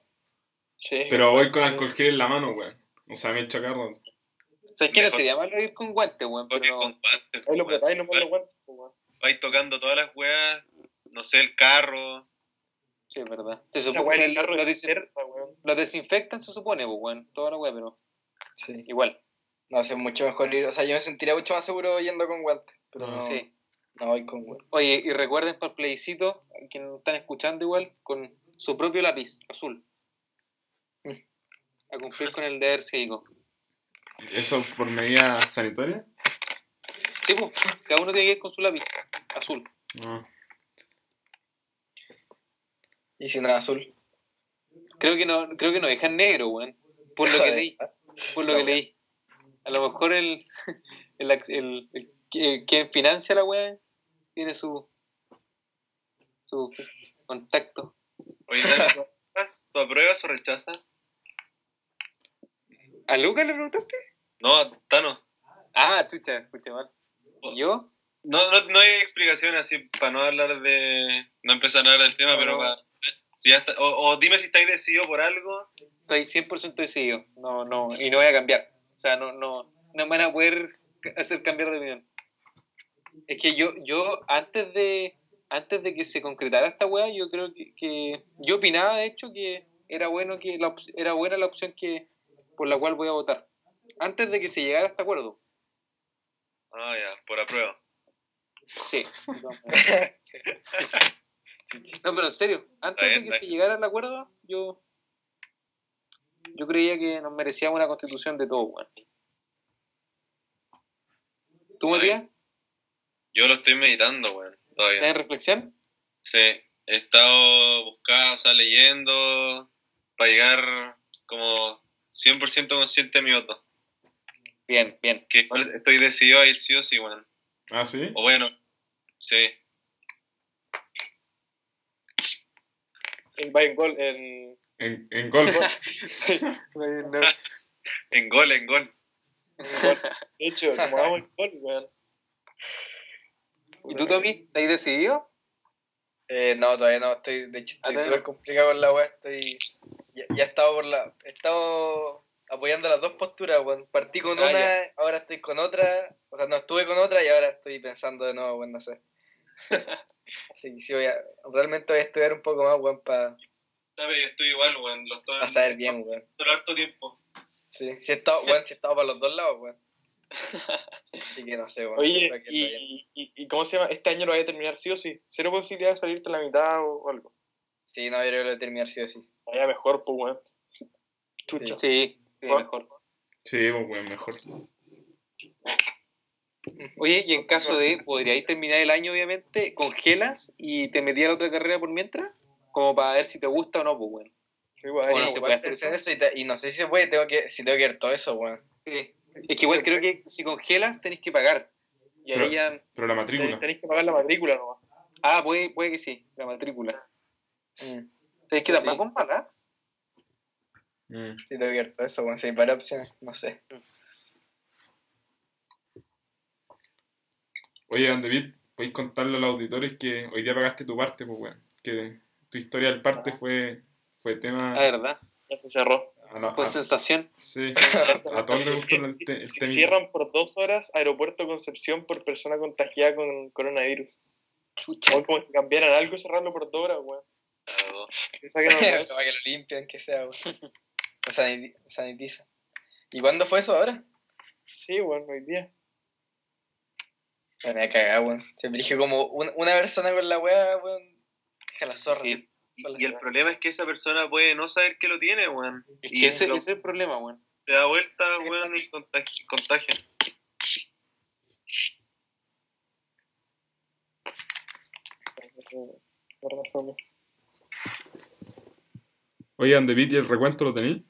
Sí. Pero voy con alcohol gel en la mano, weón. O sea, me he hecho carro. ¿Sabes qué? No Mejor. sería malo ir con guantes, weón, pero... con guantes. Ahí lo pues, botáis, no me lo igual aguanto, weón. Vais tocando todas las weas, no sé, el carro. Sí, es verdad. Se supone que lo, es desin- lo desinfectan, se supone, pues, weón. Toda la weá, pero Sí. igual. No, es mucho mejor ir. O sea, yo me sentiría mucho más seguro yendo con guantes. Pero no, Sí. no voy con guantes. Oye, y recuerden para el plebiscito, a quienes están escuchando igual, con su propio lápiz azul. A cumplir con el deber cívico. ¿Eso por medida sanitaria? Sí, pues, cada uno tiene que ir con su lápiz azul. No. Y si no es azul. Creo que no, creo que no dejan negro, weón. Por lo que leí. Por lo que leí. A lo mejor el, [LAUGHS] el, el, el- que- quien financia la weá tiene su su contacto. Oye, Dani, ¿tú apruebas- ¿tú apruebas o rechazas? ¿A Lucas le preguntaste? No, Tano. Ah, chucha, escuché mal. ¿Yo? No, no, no hay explicación así para no hablar de. No empezar a hablar del tema, No, pero para- si ya está- o, o dime si estáis decidido por algo. Estoy 100% decidido. No, no, y no voy a cambiar. O sea, no, no, no me van a poder hacer cambiar de opinión. Es que yo, yo antes de antes de que se concretara esta weá, yo creo que, que- yo opinaba de hecho que era bueno que la, era buena la opción que por la cual voy a votar. Antes de que se llegara a este acuerdo. Ah, ya, por aprueba. Sí. [LAUGHS] No, pero en serio, antes bien, de que se llegara al acuerdo, yo yo creía que nos merecíamos una constitución de todos, weón. ¿Tú, Matías? Yo lo estoy meditando, weón. Todavía. ¿Estás en reflexión? Sí, he estado buscando, o sea, leyendo para llegar como 100% consciente de mi voto. Bien, bien. Que estoy decidido a ir sí o sí, weón. ¿Ah, sí? O bueno, sí. En Bayern Gol, en. En, en gol. [LAUGHS] En gol, en gol. en gol. De hecho, como vamos en gol, weón. ¿Y tú, Tommy? ¿Estás decidido? Eh, no, todavía no, estoy, de hecho estoy Ah, súper complicado con la weá, estoy, ya, ya he estado por la, he estado apoyando las dos posturas, weón, partí con Ah, una, ya. ahora estoy con otra, o sea, no estuve con otra y ahora estoy pensando de nuevo, weón, no sé. [LAUGHS] Así que sí voy a, realmente voy a estudiar un poco más, weón, para ¿Sabes? Yo estoy igual, weón. Lo estoy saber bien, weón. por harto tiempo. Sí, sí he estado, weón, sí he estado para los dos lados, weón. [LAUGHS] Así que no sé, weón. Oye, y, y, y ¿cómo se llama? Este año lo voy a terminar sí o sí. Cero posibilidad de salirte a la mitad o, o algo. Sí, no, yo creo que lo voy a terminar sí o sí. Vaya mejor, pues, weón. Chucha. Sí, sí, mejor. Sí, pues, weón, mejor. Oye, y en caso de, ¿podríais terminar el año, obviamente, congelas y te metías a la otra carrera por mientras? Como para ver si te gusta o no, pues. Sí, weón. Bueno, se puede hacer eso y, te- y no sé si se puede, tengo que, si tengo que ver todo eso, weón. Sí. Es que igual creo que si congelas tenés que pagar. Y ahí Pero- ya... Pero la matrícula. Tenéis que pagar la matrícula nomás. Ah, puede, puede que sí, la matrícula. Mm. ¿Tenés que Sí. tampoco? Mm. Sí, tengo que ver todo eso, weón. Si hay varias opciones, no sé. Oye, Don David, ¿podéis contarle a los auditores que hoy día pagaste tu parte, pues, weón? Que tu historia del parte fue, fue tema... La verdad. Ya se cerró. La- Fue a- sensación. sí, [LAUGHS] a todos les gustó el, te- el Si cierran por dos horas aeropuerto Concepción por persona contagiada con coronavirus. Chucha. O como que cambiaran algo y cerrarlo por dos horas, weón. Que [LAUGHS] para que lo limpien, que sea, weón. Lo saniti- sanitiza. ¿Y cuándo fue eso ahora? Sí, weón, hoy día. Me voy a cagar, weón. Se me dije como un- una persona con la weá, weón. Deja la zorra. Sí. Y el problema es que esa persona puede no saber que lo tiene, weón. Es Y que ese, lo- ese es el problema, weón. te da vuelta, weón, y contagia. contagia. Don David, ¿y el recuento lo tenéis?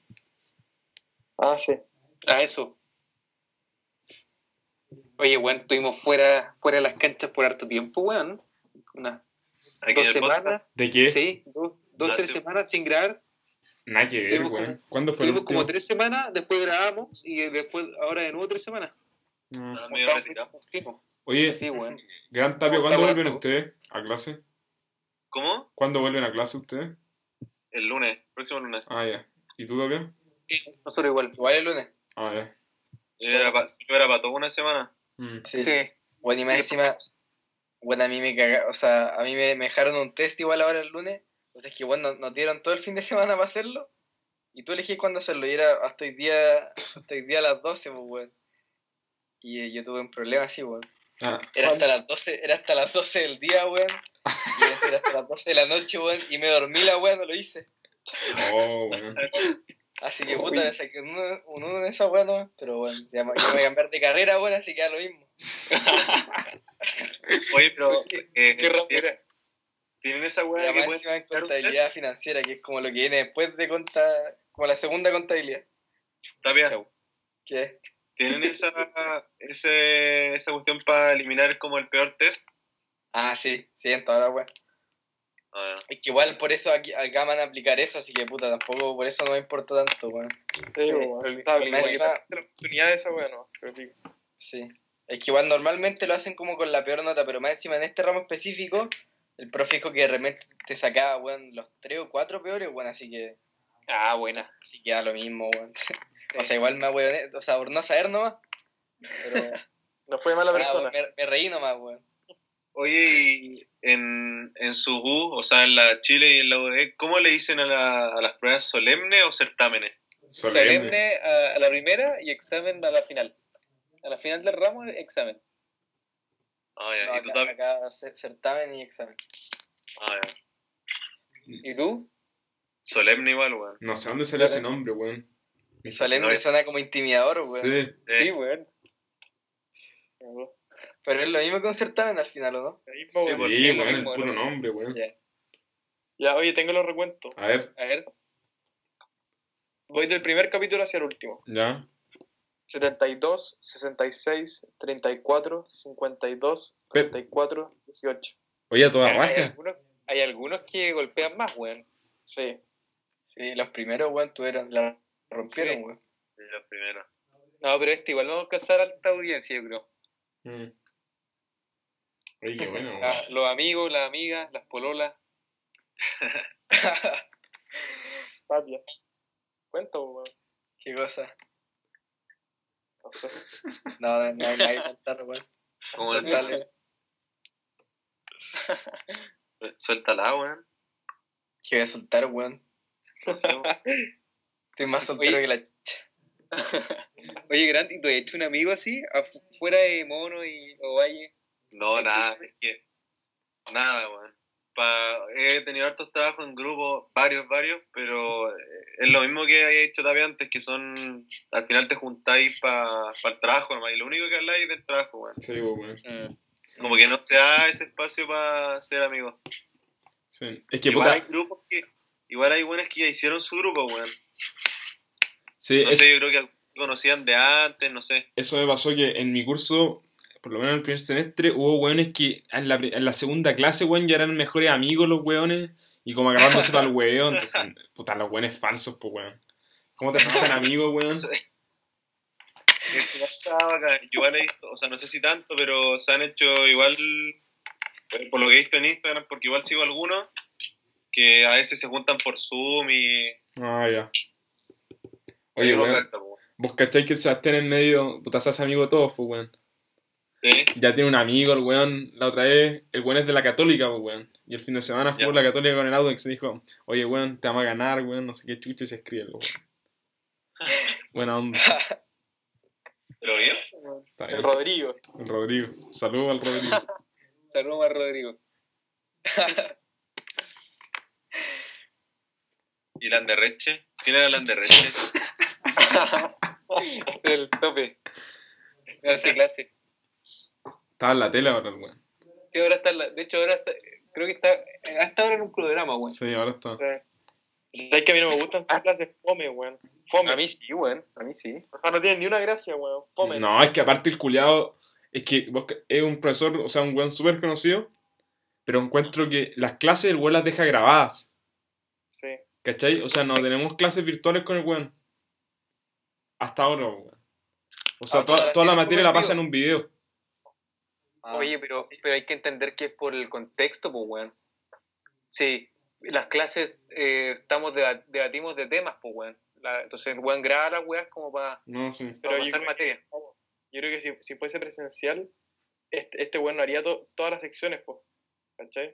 Ah, sí. Ah, eso. Oye, weón, estuvimos fuera, fuera de las canchas por harto tiempo, weón. Unas dos semanas. ¿De qué? Sí, dos, dos tres semanas sin grabar. Nada que ver, Tuvimos weón. ¿Cuándo fue el Tuvimos último? como tres semanas, después grabamos y después, ahora de nuevo tres semanas. No. Ah. Oye, Sí, weón. Gran Tapio, ¿Cómo ¿cuándo vuelven ustedes a clase? ¿Cómo? ¿Cuándo vuelven a clase ustedes? El lunes, próximo lunes. Ah, ya. ¿Y tú también? Nosotros igual. Igual el lunes. Ah, ya. Yo era para toda una semana. Mm. Sí. Sí. Bueno, y más encima, bueno, a mí me caga, o sea, a mí me, me dejaron un test igual ahora el lunes, o sea, es que bueno, nos dieron todo el fin de semana para hacerlo, y tú elegís cuándo hacerlo, y era hasta hoy día, hasta hoy día a las 12, pues, weón. Y eh, yo tuve un problema así, weón. Ah, Era hasta las 12, era hasta las 12 del día, weón. Y iba a ser hasta las 12 de la noche, weón, y me dormí la weón, no lo hice. oh, bueno. Así que puta, me saqué un uno, un uno en esa weón, ¿no? pero bueno, ya me, voy a cambiar de carrera, weón, así que da lo mismo. [LAUGHS] Oye, pero. [LAUGHS] eh, Qué era. ¿Tienen esa La weá que pueden máxima en contabilidad financiera, que es como lo que viene después de conta, como la segunda contabilidad. Tapia. ¿Qué? ¿Tienen esa, ese, esa cuestión para eliminar como el peor test? Ah, sí, sí, en toda la. Ah, Es que igual por eso aquí, acá van a aplicar eso, así que puta, tampoco por eso no me importa tanto, weón. Sí, oportunidad de esa weón, no. Sí. Es que igual normalmente lo hacen como con la peor nota, pero más encima en este ramo específico, el profe dijo que de repente te sacaba, weón, los tres o cuatro peores, weón, así que, Ah, buena. así que da lo mismo, weón. [LAUGHS] O sea, igual me weón, o sea, por no saber nomás. Pero [LAUGHS] No fue mala ah, persona. me, me reí nomás, weón. Oye, y en, en su U, o sea, en la Chile y en la UD, ¿cómo le dicen a, la- a las pruebas solemnes o certámenes? Solemne. Solemne a, a la primera y examen a la final. A la final del ramo, examen. Ah, ya. No, ¿Y tú acá, también? acá cer- certamen y examen. Ah, ya. ¿Y tú? Solemne igual, weón. No sé dónde salió ese nombre, weón. Solemne No, suena como intimidador, weón. Sí. Sí, weón. Pero es lo mismo que un certamen al final, ¿o no? Sí, weón. Sí, el mismo, puro ¿no? nombre, weón. Ya. Ya, oye, tengo los recuentos. A ver, A ver. Voy del primer capítulo hacia el último. ya. 72, 66, 34, 52, Pe- 34, 18. Oye, a toda Hay raja. algunos, hay algunos que golpean más, weón. Sí. Sí, los primeros, weón, tuvieron, la rompieron, weón. Sí, los primeros. No, pero este igual no va a alcanzar alta audiencia, yo creo. Mm. Oye, qué bueno, weón. La- los amigos, las amigas, las pololas. [LAUGHS] Tapia. Cuenta, weón. Qué cosa. No sé. No, no, no hay nada que contar, weón. Como el- Dale. Suéltala, weón. Que voy a soltar, weón. No sé, weón. Estoy más soltero Oye. que la chucha. [LAUGHS] Oye, Grant, ¿y tú has hecho un amigo así? Fuera de Mono y Ovalle. No, nada, es que. Nada, weón. Pa- he tenido hartos trabajos en grupo, varios, varios, pero eh, es lo mismo que había dicho también antes, que son. Al final te juntáis para el trabajo, nomás, y lo único que habláis es del trabajo, weón. Sí, weón. Como que no se da ese espacio para ser amigos. Sí. Es que, igual hay grupos que. Igual hay buenas que ya hicieron su grupo, weón. Sí, No es- sé, yo creo que se conocían de antes, no sé. eso me pasó que en mi curso, por lo menos en el primer semestre, hubo weones que en la, en la segunda clase, weón, ya eran mejores amigos los weones. Y como agarrándose para el weón. Entonces, [LAUGHS] puta, los weones falsos, pues, weón. ¿Cómo te hacen amigos, weón? [LAUGHS] Yo igual he visto, o sea, no sé si tanto, pero se han hecho igual, eh, por lo que he visto en Instagram, porque igual sigo algunos, que a veces se juntan por Zoom y... Ah, ya. Oye, weón. Vos cacháis que el Sebastián en medio, puta, se amigo de todos, pues, weón. ¿Sí? Ya tiene un amigo, el weón, la otra vez, el weón es de la Católica, pues, weón. Y el fin de semana jugó Ya. la Católica con el Audax y dijo, oye, weón, te vamos a ganar, weón, no sé qué chucha, y se escribe, el weón. [LAUGHS] Buena onda. ¿Pero bien? Está El. Rodrigo. El Rodrigo. Saludos al Rodrigo. [LAUGHS] Saludos a Rodrigo. [LAUGHS] ¿Y la Anderreche? ¿Quién era la Anderreche? [LAUGHS] El tope. Hace clase. Estaba en la tele ahora, el weón. Sí, ahora está, en la- de hecho, ahora está, creo que está, hasta ahora en un programa, weón. Sí, ahora está. ¿Sabes que a mí no me gustan sus clases fome, weón? Fome. A mí sí, weón. A mí sí. O sea, no tienen ni una gracia, weón. Fome. No, es que aparte el culiado es que es un profesor, o sea, un weón súper conocido, pero encuentro que las clases el weón las deja grabadas. Sí. ¿Cachai? O sea, no tenemos clases virtuales con el weón. Hasta ahora, weón. O sea, Ah, toda, toda la materia la pasa en un video. Oye, pero, pero hay que entender que es por el contexto, pues, weón. Sí, las clases eh, estamos deba- debatimos de temas, pues, weón. La- entonces, el weón graba las weas como para No, sí. Pero yo pasar materia. yo creo que si, si fuese presencial, este, este weón no haría to- todas las secciones, po. ¿Cachai?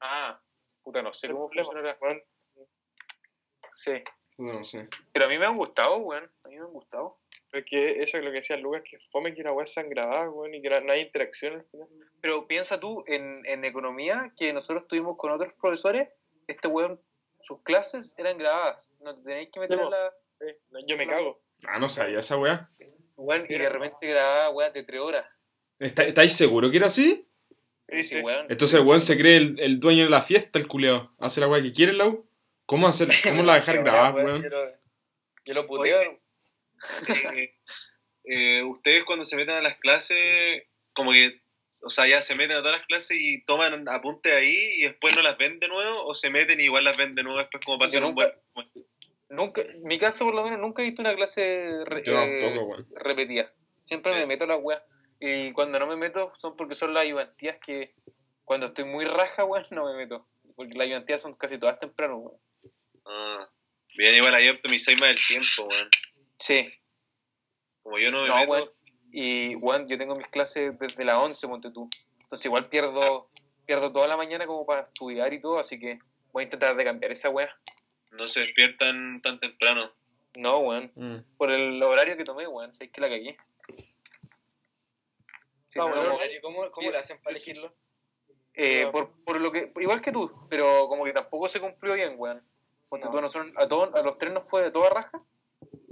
Ah, puta, no sé cómo funcionará. weón. Sí. No sé. Pero a mí me han gustado, weón. A mí me han gustado. Es que eso es lo que decía Lucas, que fome que las weas sean grabadas, weón, y que no, hay interacción al final. Pero piensa tú en, en economía, que nosotros tuvimos con otros profesores, este weón, sus clases eran grabadas. No te tenéis que meter a la. No, Yo me cago. Ah, no sabía esa weá. Weón, y de repente grababa weas de tres horas. ¿Está- ¿Estáis seguros que era así? Sí, Sí, weón. Entonces el weón se cree el, el dueño de la fiesta, el culiao. Hace la weá que quiere, la U. ¿Cómo, hacer, [LAUGHS] cómo la dejar grabada, weón? Yo lo, yo lo puteo. Eh, eh, ustedes cuando se meten a las clases, como que, o sea, ya se meten a todas las clases y toman apuntes ahí y después no las ven de nuevo, o se meten y igual las ven de nuevo después como para hacer un buen... Nunca, en mi caso, por lo menos, nunca he visto una clase re- Yo eh, tampoco, weón. repetida. Siempre Sí. me meto a las weas. Y cuando no me meto, son porque son las ayudantías que cuando estoy muy raja, weón, no me meto. Porque las ayudantías son casi todas temprano, weón. Ah, bien, igual ahí optimizáis más el tiempo, weón. Sí. Como yo no me No, meto, weón. Y, weón, yo tengo mis clases desde las 11, ponte tú. Entonces igual pierdo pierdo toda la mañana como para estudiar y todo, así que voy a intentar de cambiar esa wea. no se despiertan tan temprano. No, weón. Mm. Por el horario que tomé, weón. Sé que la cagué. Sí, no, bueno. no, ¿Cómo, cómo le hacen para elegirlo? Eh, No. por, por lo que, igual que tú, pero como que tampoco se cumplió bien, weón. Ponte No. tú, a, nosotros- a, todos, a los tres nos fue de toda raja,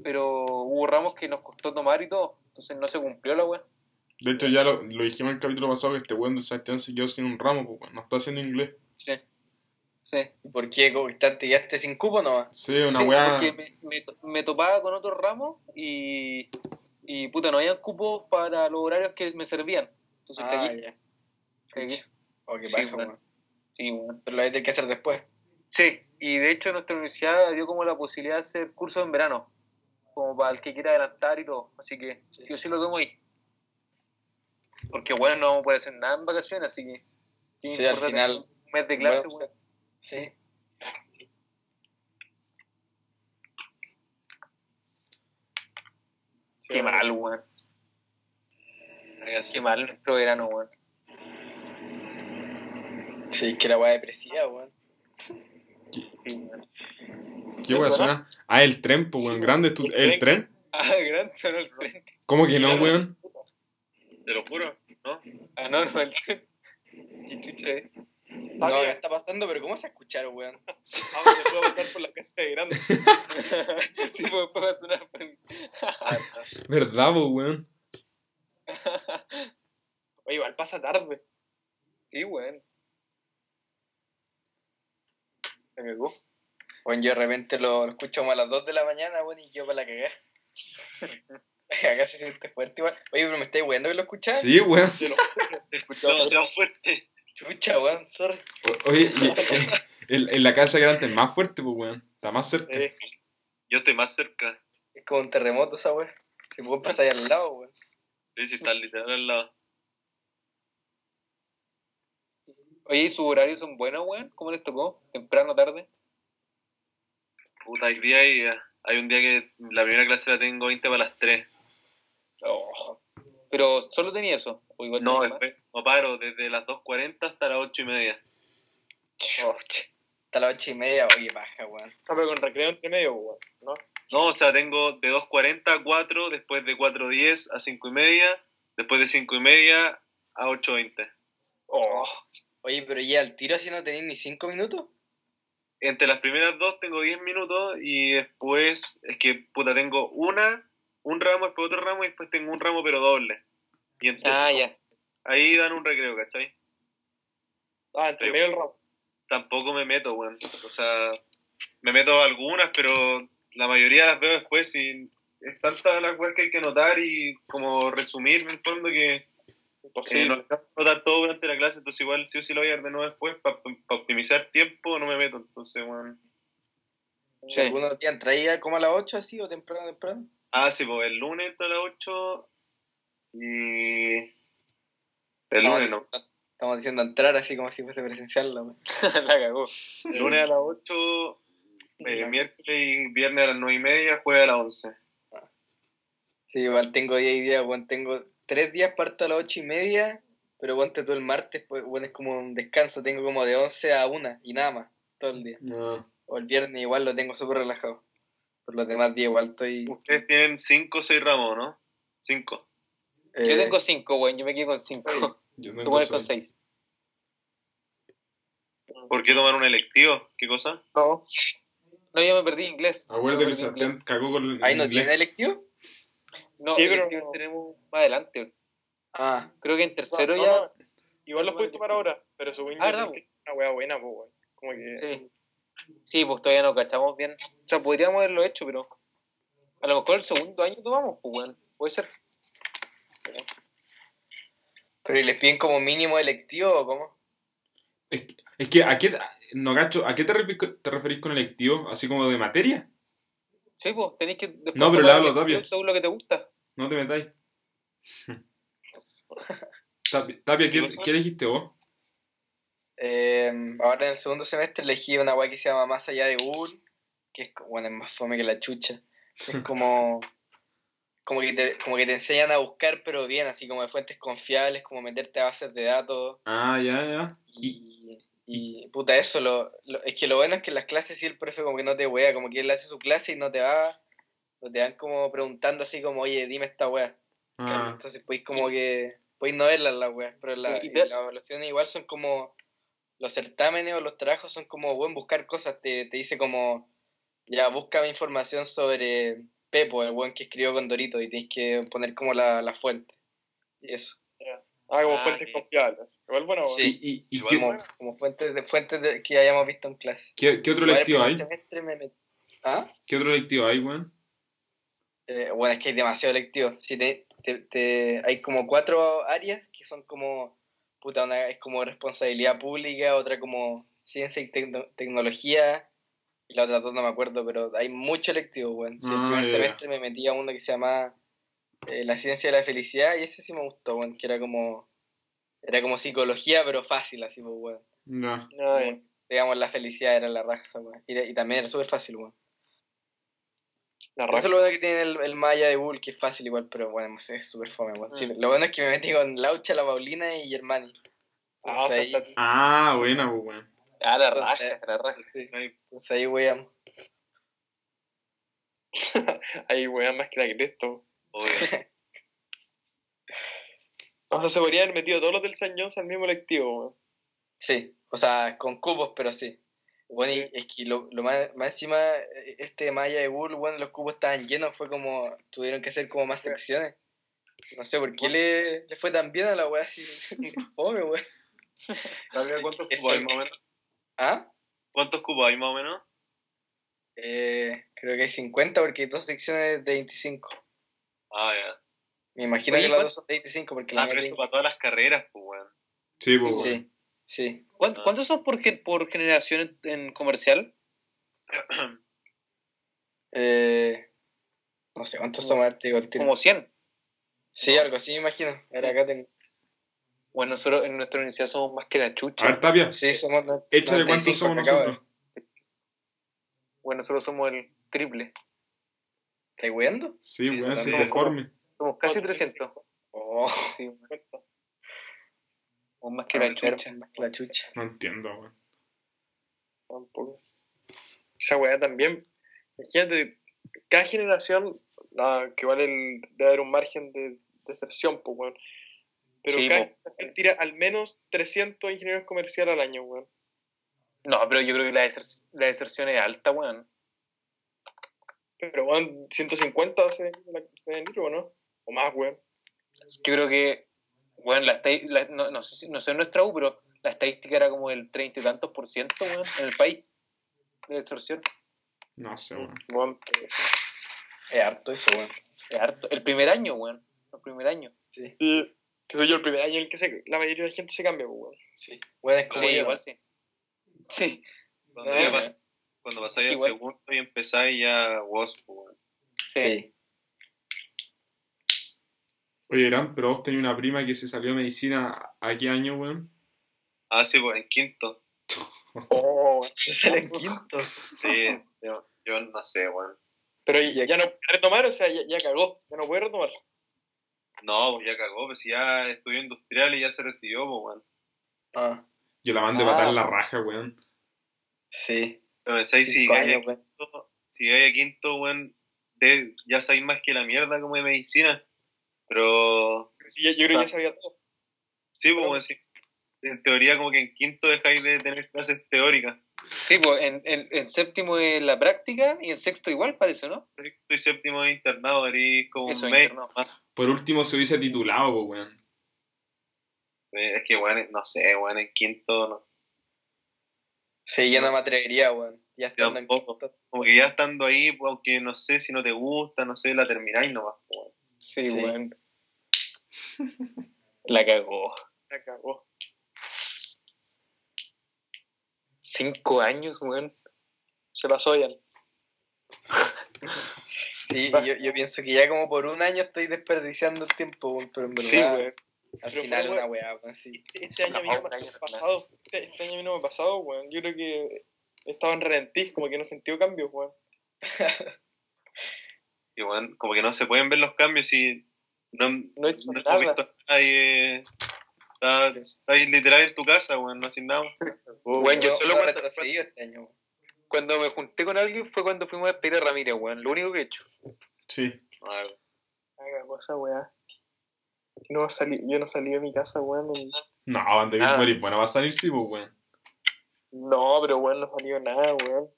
pero hubo ramos que nos costó tomar y todo, entonces no se cumplió la weón. De hecho, ya lo, lo dijimos en el capítulo pasado que este weón de Sebastián se quedó sin un ramo, pues. No está haciendo inglés. Sí. Sí. ¿Y por qué constante quedaste sin cupo no? Sí, una Sí, weá. porque me, me, to- me topaba con otros ramos y, y puta, no habían cupos para los horarios que me servían. Entonces Ah, cagué, ya. cagué. Oh, qué Sí, paja, weón. weón. Sí, weón. Pero lo hay que hacer después. Sí, y de hecho nuestra universidad dio como la posibilidad de hacer cursos en verano, como para el que quiera adelantar y todo. Así que sí o sí lo tomo ahí. Porque bueno, no vamos a poder hacer nada en vacaciones, así que... ¿qué Sí, al final- Un mes de clase, Bueno, weón? Sí. Qué mal, weón. Qué mal nuestro verano, weón. Sí, es que la weá depresiva, weón. Sí, weón. ¿Qué weá suena? Ah, el tren, pues, weón. Grande, tú- el ¿el tren? Ah, grande sonó el tren. ¿Cómo que no, weón? Te lo juro, ¿no? Ah, no, no, el tren. [LAUGHS] Qué chucha es. No, ya está pasando, pero ¿cómo se escuchar, weón? Vamos, [LAUGHS] se puede votar por la casa de grande. [LAUGHS] Sí, pues después va a sonar. ¿Verdad, pues, weón? Oye, igual pasa tarde. Sí, weón. Me cagó. Bueno, yo de repente lo, lo escucho como a las 2 de la mañana, weón, y yo para la cagada. [LAUGHS] Acá se siente fuerte igual. Oye, pero me estáis weando que lo escuchás. Sí, weón. Te lo Te escuchaba demasiado fuerte. Chucha, weón, sorry. O- Oye, y, eh, en, en la casa grande es más fuerte, pues, weón. Está más cerca. eh, Yo estoy más cerca. Es como un terremoto esa weón. Si puedo pasar ahí al lado, weón. Sí, sí, está literal al lado. Oye, ¿y sus horarios son buenos, weón? ¿Cómo les tocó? ¿Temprano, tarde? Puta, hay día y hay un día que la primera clase la tengo 20 para las 3. Oh. Pero solo tenía eso. ¿O igual No, después no paro desde las 2.40 hasta las 8 y media. Oh. Hasta las 8 y media, oye, baja, weón. Ah, pero con recreo entre medio, weón. ¿no? No, o sea, tengo de 2.40 a 4, después de 4.10 a 5 y media, después de 5 y media a 8.20. Oh. Oye, pero ya al tiro así no tenéis ni 5 minutos. Entre las primeras dos tengo 10 minutos y después es que, puta, tengo una, un ramo, después otro ramo y después tengo un ramo pero doble. Y entre- Ah, ya. ahí dan un recreo, ¿cachai? Ah, entre medio del ramo. Tampoco me meto, weón. O sea, me meto algunas, pero la mayoría las veo después y es tanta la weas que hay que notar y como resumir en el fondo que eh, Imposible. no alcanzo a notar todo durante la clase, entonces igual sí o sí lo voy a ver de nuevo después para optimizar tiempo, no me meto, entonces, weón. Sí. ¿Algunos días traía como a las 8 así o temprano, temprano? Ah, sí, pues el lunes a las 8 y... El lunes no. Estamos diciendo entrar así como si fuese presencial, la weón. [LAUGHS] la cagó. El lunes a las 8, eh, miércoles y viernes a las 9 y media, jueves a las 11. Sí, igual tengo día y día, weón. Tengo tres días, parto a las 8 y media, pero ponte todo el martes, pues, bueno, es como un descanso. Tengo como de 11 a 1 y nada más, todo el día. No. O el viernes igual lo tengo súper relajado. Por los demás días igual estoy... Ustedes tienen 5 o 6 ramos, ¿no? 5. Yo eh, tengo cinco, weón. Yo me quedé con cinco. Yo Tú pones con seis. seis. ¿Por qué tomar un electivo? ¿Qué cosa? No. No, yo me perdí inglés. Acuérdate Yo que me Sebastián inglés. cagó con el ¿Ahí no inglés. tiene electivo? No, Sí, pero- tenemos más adelante. Ah, Creo que en tercero No, ya. no, Igual los puedes tomar ahora, pero Ah, ¿verdad, creo que es una wea buena, pues, weón. Como que. Sí. Sí, pues todavía no cachamos bien. O sea, podríamos haberlo hecho, pero. A lo mejor el segundo año tomamos, pues, weón. Puede ser. pero ¿y les piden como mínimo electivo o cómo? Es, que- es que, ¿a qué, no gacho, ¿a qué te, te referís con electivo? ¿Así como de materia? Sí, pues tenéis que. No, pero tomar le hablo, el electivo Tapia. Según lo que te gusta. No te metáis. [LAUGHS] Tapia, Tapia, ¿qué, ¿Qué cosa? ¿qué dijiste vos? Eh, ahora en el segundo semestre elegí una weá que se llama Más allá de Google, que es, bueno, es más fome que la chucha. Es [LAUGHS] como, como, que te, como que te enseñan a buscar, pero bien, así como de fuentes confiables, como meterte a bases de datos. Ah, ya, ya. Y, y puta, eso, lo, lo- es que lo bueno es que en las clases sí el profe como que no te wea, como que él hace su clase y no te va, no te van como preguntando así como, oye, dime esta wea. Ah, Entonces podéis como que, podéis no verlas las weas, pero la, Sí, te- las evaluaciones igual son como, los certámenes o los trabajos son como, buen buscar cosas, te, te dice como, ya, búscame información sobre Pepo, el buen que escribió con Dorito, y tienes que poner como la, la fuente. Y eso. Ah, como Ah, fuentes sí. confiables. Igual bueno. Sí. ¿Y, y, Igual qué, Como, como fuentes de fuentes de- que hayamos visto en clase. qué- qué otro lectivo primer hay? semestre me met- ¿Ah? ¿Qué otro lectivo hay, weón? Eh, bueno, es que hay demasiado lectivo. Si te, te- te- hay como cuatro áreas que son como, puta, una es como responsabilidad pública, otra como ciencia y tecno- tecnología, y la otra dos no me acuerdo, pero hay mucho lectivo, weón. Si el Ah, primer semestre me metí a uno que se llama eh, La ciencia de la felicidad, y ese sí me gustó, weón, que era como, era como psicología, pero fácil, así, pues, weón. Ya. Ay, Como, digamos, la felicidad era la raja, esa weón. Y, y también era súper fácil, weón. la Eso raja. es lo bueno que tiene el, el Maya de Google, que es fácil igual, pero bueno, es súper fome, weón. Sí, Mm. lo bueno es que me metí con Laucha, la Paulina y Germani. Ah, o sea, Entonces ahí, está- Ah, buena, pues, weón. Ah, la Entonces- raja, la raja. sí, Ahí, entonces ahí weón. [LAUGHS] ahí weón más que la Cristo. Obvio. [LAUGHS] O sea, se podrían haber metido todos los del San Jones al mismo lectivo, weón. Sí, o sea, con cubos, pero sí. Bueno, y es que lo, lo más, más encima, eh, este Maya de Google, bueno, los cubos estaban llenos, fue como, tuvieron que hacer como más secciones. No sé por qué le, le fue tan bien a la weá así, [LAUGHS] fome, weón. ¿Sabes ¿Cuántos cubos hay más o menos? ¿Ah? ¿Cuántos cubos hay más o menos? Eh, creo que hay 50 porque hay dos secciones de 25. Ah, ya. Me imagino Oye, que ¿cuánto- dos son de 25 porque la Ah, mía pero es eso para todas las carreras, pues, weón. Sí, pues, weón. Sí, sí. ¿Cuánto- Ah. ¿Cuántos son por, por generación en, en comercial? [CLEARS THROAT] Eh, no sé cuántos son, a ver, te digo el tiro. Como 100. Sí, algo así me imagino. Ahora acá tengo. Bueno, nosotros en nuestra universidad somos más que la A chucha. ver, Tapia, Sí, somos. no- échale cuántos 95 somos nosotros. Bueno, nosotros somos el triple. ¿Estás weando? Sí, weón, somos deforme. Somos casi ¿Cuántos? 300. Oh, Sí, somos más que la chucha. más que la chucha. No entiendo, weón. Tampoco. Esa weá también. Imagínate, cada generación, la, que vale el, debe haber un margen de deserción, pues, weón. Pero Sí, cada generación tira al menos 300 ingenieros comerciales al año, weón. No, pero yo creo que la, deser- la deserción es alta, weón. Pero, weón, 150 se, la, ¿o no? O más, weón. Yo creo que, bueno, la, la- no, no sé, no sé en nuestra U, pero la estadística era como el 30 y tantos por ciento, weón, en el país de deserción. No sé, weón. Weón, Es harto eso, weón. Es harto. El primer año, weón. El primer año. Sí, y que soy yo el primer año en el que se- la mayoría de la gente se cambia, weón. sí. Weón, es como Sí, yo. igual sí. Sí. Cuando, Eh, pas- cuando pasáis al igual. segundo y empezáis ya vos, pues, weón. Sí. Sí. Oye, Gran, pero vos tenías una prima que se salió de medicina ¿a qué año, weón? Ah, sí, pues en quinto. [LAUGHS] Oh, Se sale en [LAUGHS] quinto. Sí, yo, yo no sé, weón. Pero ya, ya no puede retomar, o sea, ya, ya cagó, ya no puede retomar. No, pues ya cagó, pues si ya estudió industrial y ya se recibió, pues, weón. Ah, Yo la mandé a Ah. matar en la raja, weón. sí. Pero pensáis, si Cinco llegáis años, a weón. quinto, si quinto, weón, de- ya sabéis más que la mierda como de medicina. Pero Sí, yo creo que ya sabía todo. sí, pues, Pero- weón, sí. En teoría, como que en quinto dejáis de tener clases teóricas. Sí, pues en, en, en séptimo es la práctica y en sexto igual parece, ¿no? Sexto y séptimo de internado, eres como Eso, un mes más. Por último se hubiese titulado, pues, weón. Eh, Es que, weón, no sé, weón, en quinto, no, Sí, yo no me atrevería, weón. Ya estando en quinto. como que ya estando ahí, pues, aunque no sé si no te gusta, no sé, la termináis nomás, pues, weón. Sí, Sí. weón. [LAUGHS] La cagó. Ya cagó. Cinco años, weón. Se la soyan. Sí, yo, yo pienso que ya como por un año estoy desperdiciando el tiempo, weón, pero en verdad Sí, weón. Al Pero final fue, una weá, weón, sí. Este año no, pasado. Este, este año ha pasado, weón. Yo creo que estaba en ralentí, como que no he sentido cambios, weón. [LAUGHS] Y, weón, como que no se pueden ver los cambios y no, No he hecho no nada. visto a nadie. Está, está ahí literal en tu casa, weón, no sin nada. [LAUGHS] Weón, yo solo cuando, retrocedido este año, weón. cuando me junté con alguien fue cuando fuimos a despedir a Ramírez, weón. Lo único que he hecho. Sí. A ver, Haga cosa, weá. No salí, yo no salí de mi casa, weón. en- No, Van de. Beach bueno, va a salir sí, pues, weón. No, pero weón, no salió nada, weón.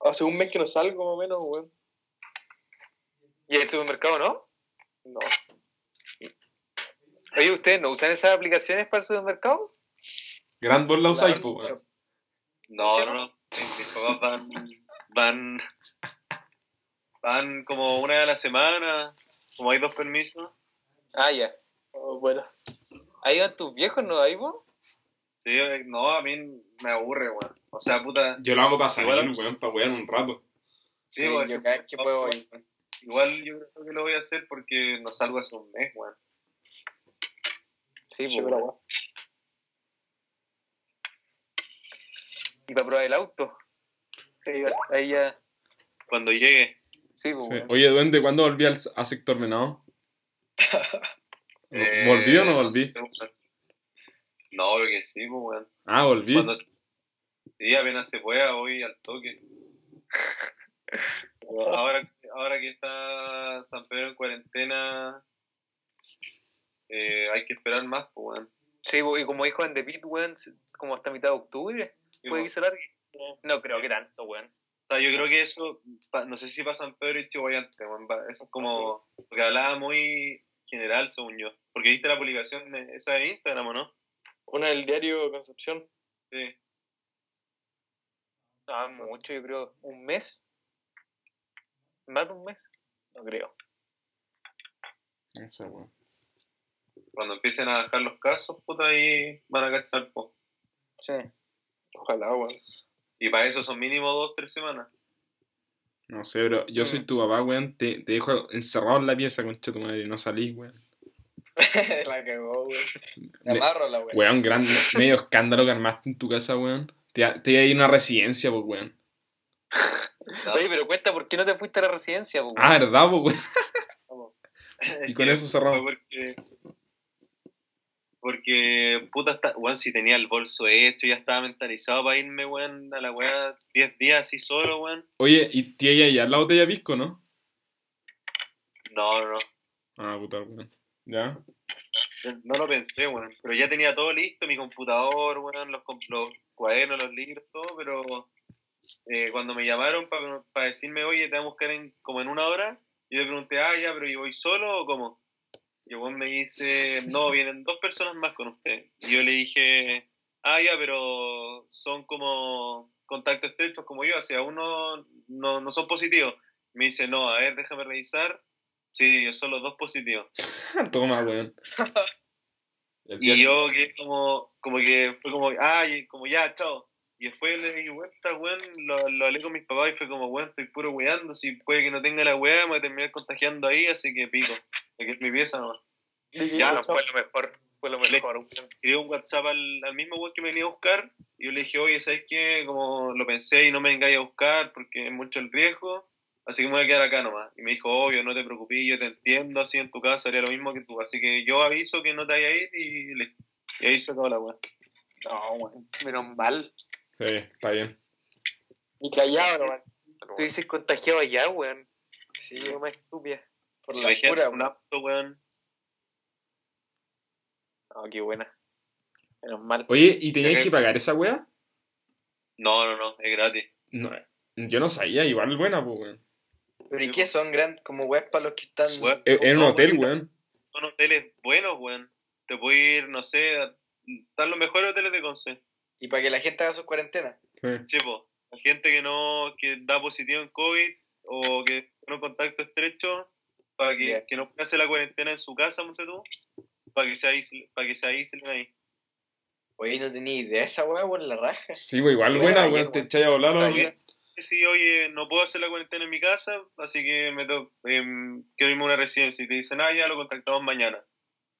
Hace un mes que no salgo, más o menos, weón. ¿Y el supermercado no? No. Oye, ¿ustedes no usan esas aplicaciones para el supermercado? Grand la usáis, pues, weón. No, no, no. Mis papás van, van, [LAUGHS] van como una vez a la semana, como hay dos permisos. Ah, ya. Oh, bueno. ¿Ahí van tus viejos, no ahí vos? Sí, eh, no, a mí me aburre, weón. O sea, puta, Yo lo hago para salir, Igual- weón, para wear un rato. Sí, sí, weón. yo cada vez que puedo voy. Igual yo creo que lo voy a hacer porque no salgo hace un mes, weón. Sí, Sí, pues. weón. Y para probar el auto. Sí, ahí ya. Cuando llegue. Sí, pues. Sí. weón. Oye, duende, ¿cuándo volví al, a sector Venado? Eh, [LAUGHS] ¿Volví o no volví? sé, weón. No, creo que sí, pues, weón. Ah, volví. Cuando sí, apenas se pueda, voy al toque. [LAUGHS] ahora, ahora que está San Pedro en cuarentena, eh, hay que esperar más, pues, weón. Sí, y como dijo en The Pit, weón, como hasta mitad de octubre, puede que se largue. No creo que tanto, weón. O sea, yo creo que eso, no sé si para San Pedro y Chihuayante, eso es como, porque hablaba muy general, según yo. Porque viste la publicación de- esa de Instagram, ¿o no? Una del diario Concepción. Sí. No, mucho, yo creo. ¿Un mes? ¿Más de un mes? No creo. No sé, weón. Cuando empiecen a bajar los casos, puta, ahí van a cachar, po. Sí. Ojalá, weón. Y para eso son mínimo dos, tres semanas. No sé, bro. Yo soy Mm. tu papá, weón. Te, te dejo encerrado en la pieza, concha tu madre. y No salís, weón. [LAUGHS] la cagó, weón. Me- Amarro la weón. Weón, gran, medio escándalo que armaste en tu casa, weón. Te, te iba a ir a una residencia, pues, weón. [LAUGHS] Oye, pero cuenta, ¿por qué no te fuiste a la residencia, pues, Ah, ¿verdad, pues, weón? [LAUGHS] Y con eso cerramos. Porque, porque, puta, está, weón, si tenía el bolso hecho, ya estaba mentalizado para irme, weón, a la weá 10 días así solo, weón. Oye, ¿y tía ya la botella de pisco, no? No, no, no. Ah, puta, weón. ¿Ya? No lo pensé, weón. Pero ya tenía todo listo, mi computador, weón, los, los cuadernos, los libros, todo, pero eh, cuando me llamaron para decirme, oye, te vamos a buscar en, como en una hora, yo le pregunté, ah, ya, pero ¿yo voy solo o cómo? Y el me dice, no, vienen dos personas más con usted. Y yo le dije, ah, ya, pero son como contactos estrechos como yo, o sea, uno no, no son positivos. Me dice, no, a ver, déjame revisar. Sí, son los dos positivos. [LAUGHS] Toma, weón. [LAUGHS] Y yo que como, como que fue como, ah, como ya, chao. Y después le di vuelta, weón, lo, lo hablé con mis papás y fue como, weón, estoy puro weando, si puede que no tenga la weá, me voy a terminar contagiando ahí, así que pico, que es mi pieza nomás. Ya, no, fue lo mejor. Fue lo Le- mejor. Escribí un WhatsApp al, al mismo weón que me venía a buscar y yo le dije, oye, ¿sabes qué? Como lo pensé y no me vengáis a buscar porque es mucho el riesgo, así que me voy a quedar acá nomás. Y me dijo, obvio, no te preocupes, yo te entiendo, así en tu casa haría lo mismo que tú, así que yo aviso que no te vayas a ir y, listo. y ahí se acabó la weá. No, weón. Menos mal. Sí, está bien. Y callado, nomás. Tú dices contagiado allá, weón. Sí, weón, más estúpida. Por la pura, un auto, weón. No, qué buena. Menos mal. Oye, ¿y tenías que pagar esa weá? No, no, no, es gratis. No, yo no sabía, igual buena, pues, weón. Pero ¿y qué son grandes como weas para los que están? Weón, En en un hotel, pues, weón. Son hoteles buenos, weón. Te puedes ir, no sé, a- están los mejores hoteles de Conce. Y para que la gente haga sus cuarentenas. Sí. Sí, po. La gente que no, que da positivo en COVID o que tiene un contacto estrecho, para que, Ya. que no pueda hacer la cuarentena en su casa, monte tú, para que se aíslen, para que se aíslen ahí. Oye, no tenía idea de esa wea, weón, la raja. Sí, pues igual Sí, buena, buena, weón. Te echáis a volar, ¿no? Sí, oye, no puedo hacer la cuarentena en mi casa, así que me to em, quiero irme a una residencia. Y te dicen, ah, ya lo contactamos mañana.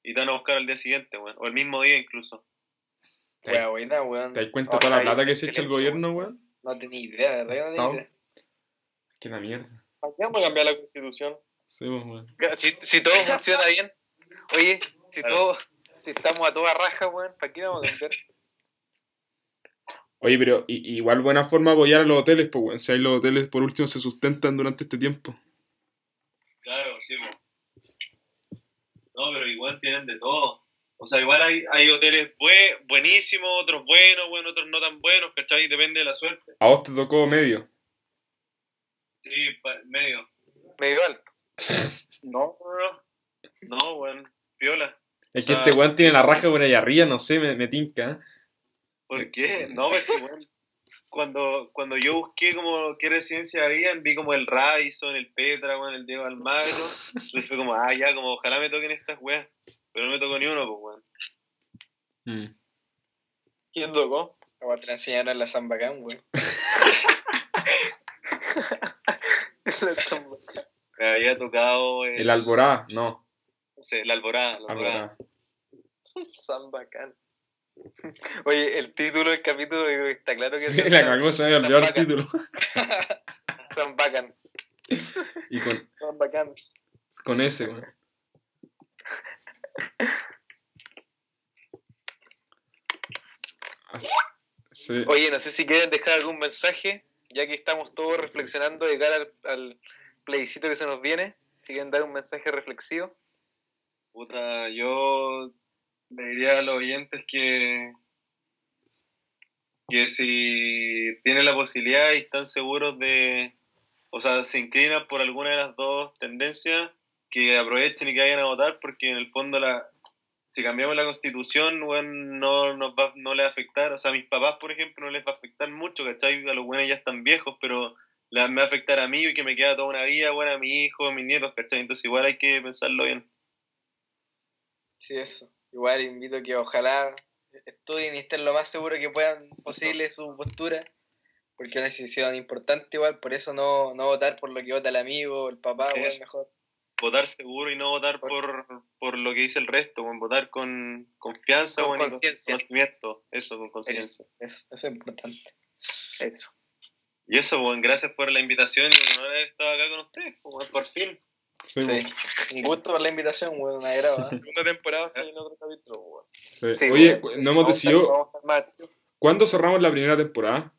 Y te van a buscar al día siguiente, weón. O el mismo día incluso. Wea buena, weón. ¿Te das cuenta toda la plata que se echa el gobierno, weón? No tenía idea, de verdad que no tenía idea. Que la mierda. ¿Para qué vamos a cambiar la constitución? Sí, pues, weón. Si, si todo [LAUGHS] funciona bien. Oye, si todo. Si estamos a toda raja, weón, ¿para qué vamos a cambiar? Oye, pero igual buena forma de apoyar a los hoteles, pues, weón. Si ahí los hoteles por último se sustentan durante este tiempo. Claro, sí, No, pero igual tienen de todo. O sea, igual hay, hay hoteles bue- buenísimos, otros buenos, bueno, otros no tan buenos, ¿cachai? Depende de la suerte. A vos te tocó medio. Sí, pa- medio. Medio alto. [LAUGHS] No, no, no. No, weón. Piola. Es que Ah. este weón tiene la raja por ahí arriba, no sé, me, me tinca. ¿Por qué? No, pues que, weón, cuando, cuando yo busqué como qué residencia habían, vi como el Radisson, el Petra, weón, el Diego Almagro. [LAUGHS] Entonces fue como, ah, ya, como ojalá me toquen estas weas. Pero no me tocó ni uno, pues, weón. Mm. ¿Quién tocó? Como te la enseñaron en la Zambacán, güey. [LAUGHS] [LAUGHS] La zamba. Me había tocado el, El Alborada, no. no sé, Alborada. La Alborada. Alborada. [LAUGHS] Zambacán. Oye, el título del capítulo está claro que Sí, es la cagó, se me había olvidado el título. Zambacán. Y con, Zambacán. con ese, weón. Sí. Oye, no sé si quieren dejar algún mensaje, ya que estamos todos reflexionando de cara al, al plebiscito que se nos viene. Si quieren dar un mensaje reflexivo. Puta, yo le diría a los oyentes que, que si tienen la posibilidad y están seguros de, o sea, se inclinan por alguna de las dos tendencias, que aprovechen y que vayan a votar, porque en el fondo la, si cambiamos la constitución, weón, no nos va, no les va a afectar, o sea, a mis papás, por ejemplo, no les va a afectar mucho, ¿cachai? A los buenos ya están viejos, pero le- me va a afectar a mí y que me queda toda una vida, bueno, a mi hijo, a mis nietos, ¿cachai? Entonces igual hay que pensarlo bien. Sí, eso. Igual invito a que ojalá estudien y estén lo más seguro que puedan posible su postura, porque es una decisión importante igual, por eso no, no votar por lo que vota el amigo, el papá, igual Eso. mejor. Votar seguro y no votar por, por lo que dice el resto, con votar con confianza Con y conciencia. conocimiento, eso, con conciencia. Eso, eso es importante. Eso. Y eso, bueno, gracias por la invitación y un honor haber estado acá con ustedes, pues, por fin. Sí, Sí. Un gusto por la invitación, weón, un agrado. ¿eh? [LAUGHS] Segunda temporada, se viene otro capítulo, weón. Sí. Sí, Oye, bueno. no hemos decidido. ¿Cuándo cerramos la primera temporada?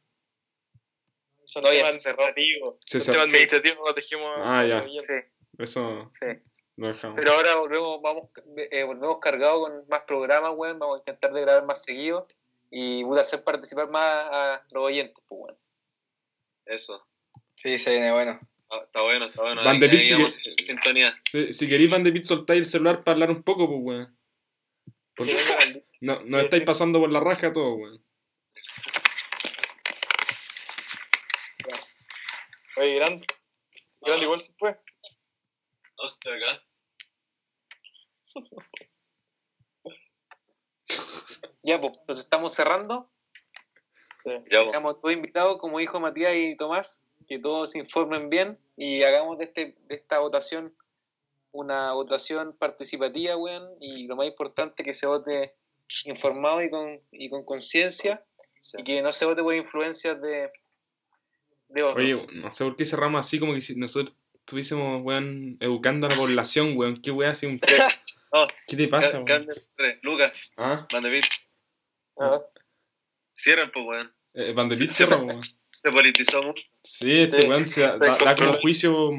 No, ya se cerró. administrativos los dejemos. Ah, ya. Sí, Eso sí. lo dejamos. Pero ahora volvemos, vamos, eh, volvemos cargados con más programas, weón. Vamos a intentar de grabar más seguido y puta, hacer participar más a los oyentes, pues, weón. Eso. Sí, se viene bueno. Ah, Está bueno, está bueno. Van de vamos que- sintonía. Si, si queréis, Van de Pit, soltáis el celular para hablar un poco, pues, weón. Porque no, nos estáis pasando por la raja todo, weón. Oye, grande. Grande igual se fue. Acá. [LAUGHS] Ya, pues, nos estamos cerrando. Ya, pues. Estamos todos invitados, como dijo Matías y Tomás, que todos se informen bien y hagamos de, este, de esta votación una votación participativa, weón, y lo más importante que se vote informado y con, y con conciencia Sí. y que no se vote por influencias de, de otros. Oye, no sé por qué cerramos así, como que si nosotros estuviésemos, weón, educando a la población, weón. ¿Qué weón así un... No, [LAUGHS] ¿Qué te pasa, weón? Tres. Lucas, ¿Ah? Van de Pit, Ah, cierran, pues, weón. Eh, Van de Pit Sí, cierra, weón. Se politizó mucho. Sí, este Sí, weón se da, se da- da como controla. juicio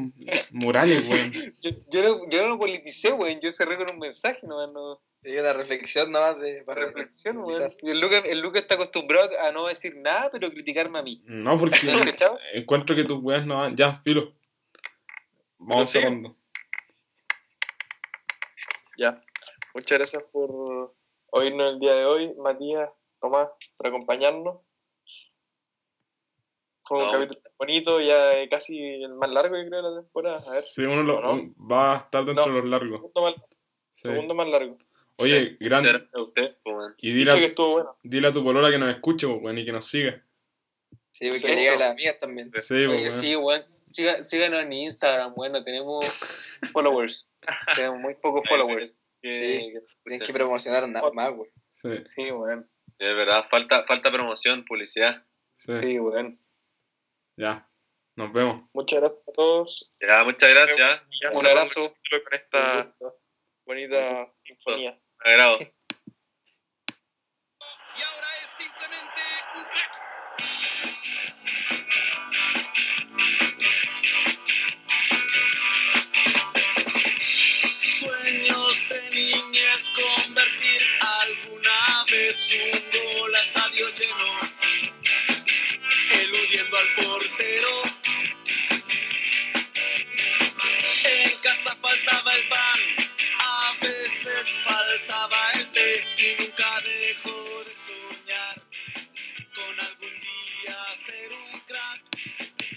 morales, weón. Yo, yo, no, yo no lo politicé, weón, yo cerré con un mensaje, no, no una reflexión nomás de, para reflexión, weón. Y el Lucas, el Lucas está acostumbrado a no decir nada, pero criticarme a mí. No, porque [LAUGHS] encuentro que tus weas no van... Ya, filo. Vamos sí. cerrando. ya. Muchas gracias por oírnos el día de hoy, Matías, Tomás, por acompañarnos. Fue un No. capítulo bonito, ya casi el más largo, yo creo, de la temporada. A ver. Sí, uno lo- va a estar dentro No, de los largos. Segundo más, Sí. segundo más largo. Oye, grande. A ustedes, pues. Y que dile a, estuvo bueno. dile a tu polola que nos escuche, pues, weón, y que nos siga. Sí, porque Sí, le diga a eso. las amigas también. Sí, pues, Oye, weón. sí, siga- síganos en Instagram, bueno, tenemos [LAUGHS] followers. tenemos muy pocos followers. Que- que- Tienes que promocionar nada más, güey. Sí, Sí, weón. Es verdad, falta, falta promoción, publicidad. sí. Sí, weón. Ya. Nos vemos. Muchas gracias a todos. Ya, muchas gracias. Un abrazo. Con esta bonita sinfonía. Me agrado. [LAUGHS] al portero. En casa faltaba el pan, a veces faltaba el té y nunca dejó de soñar.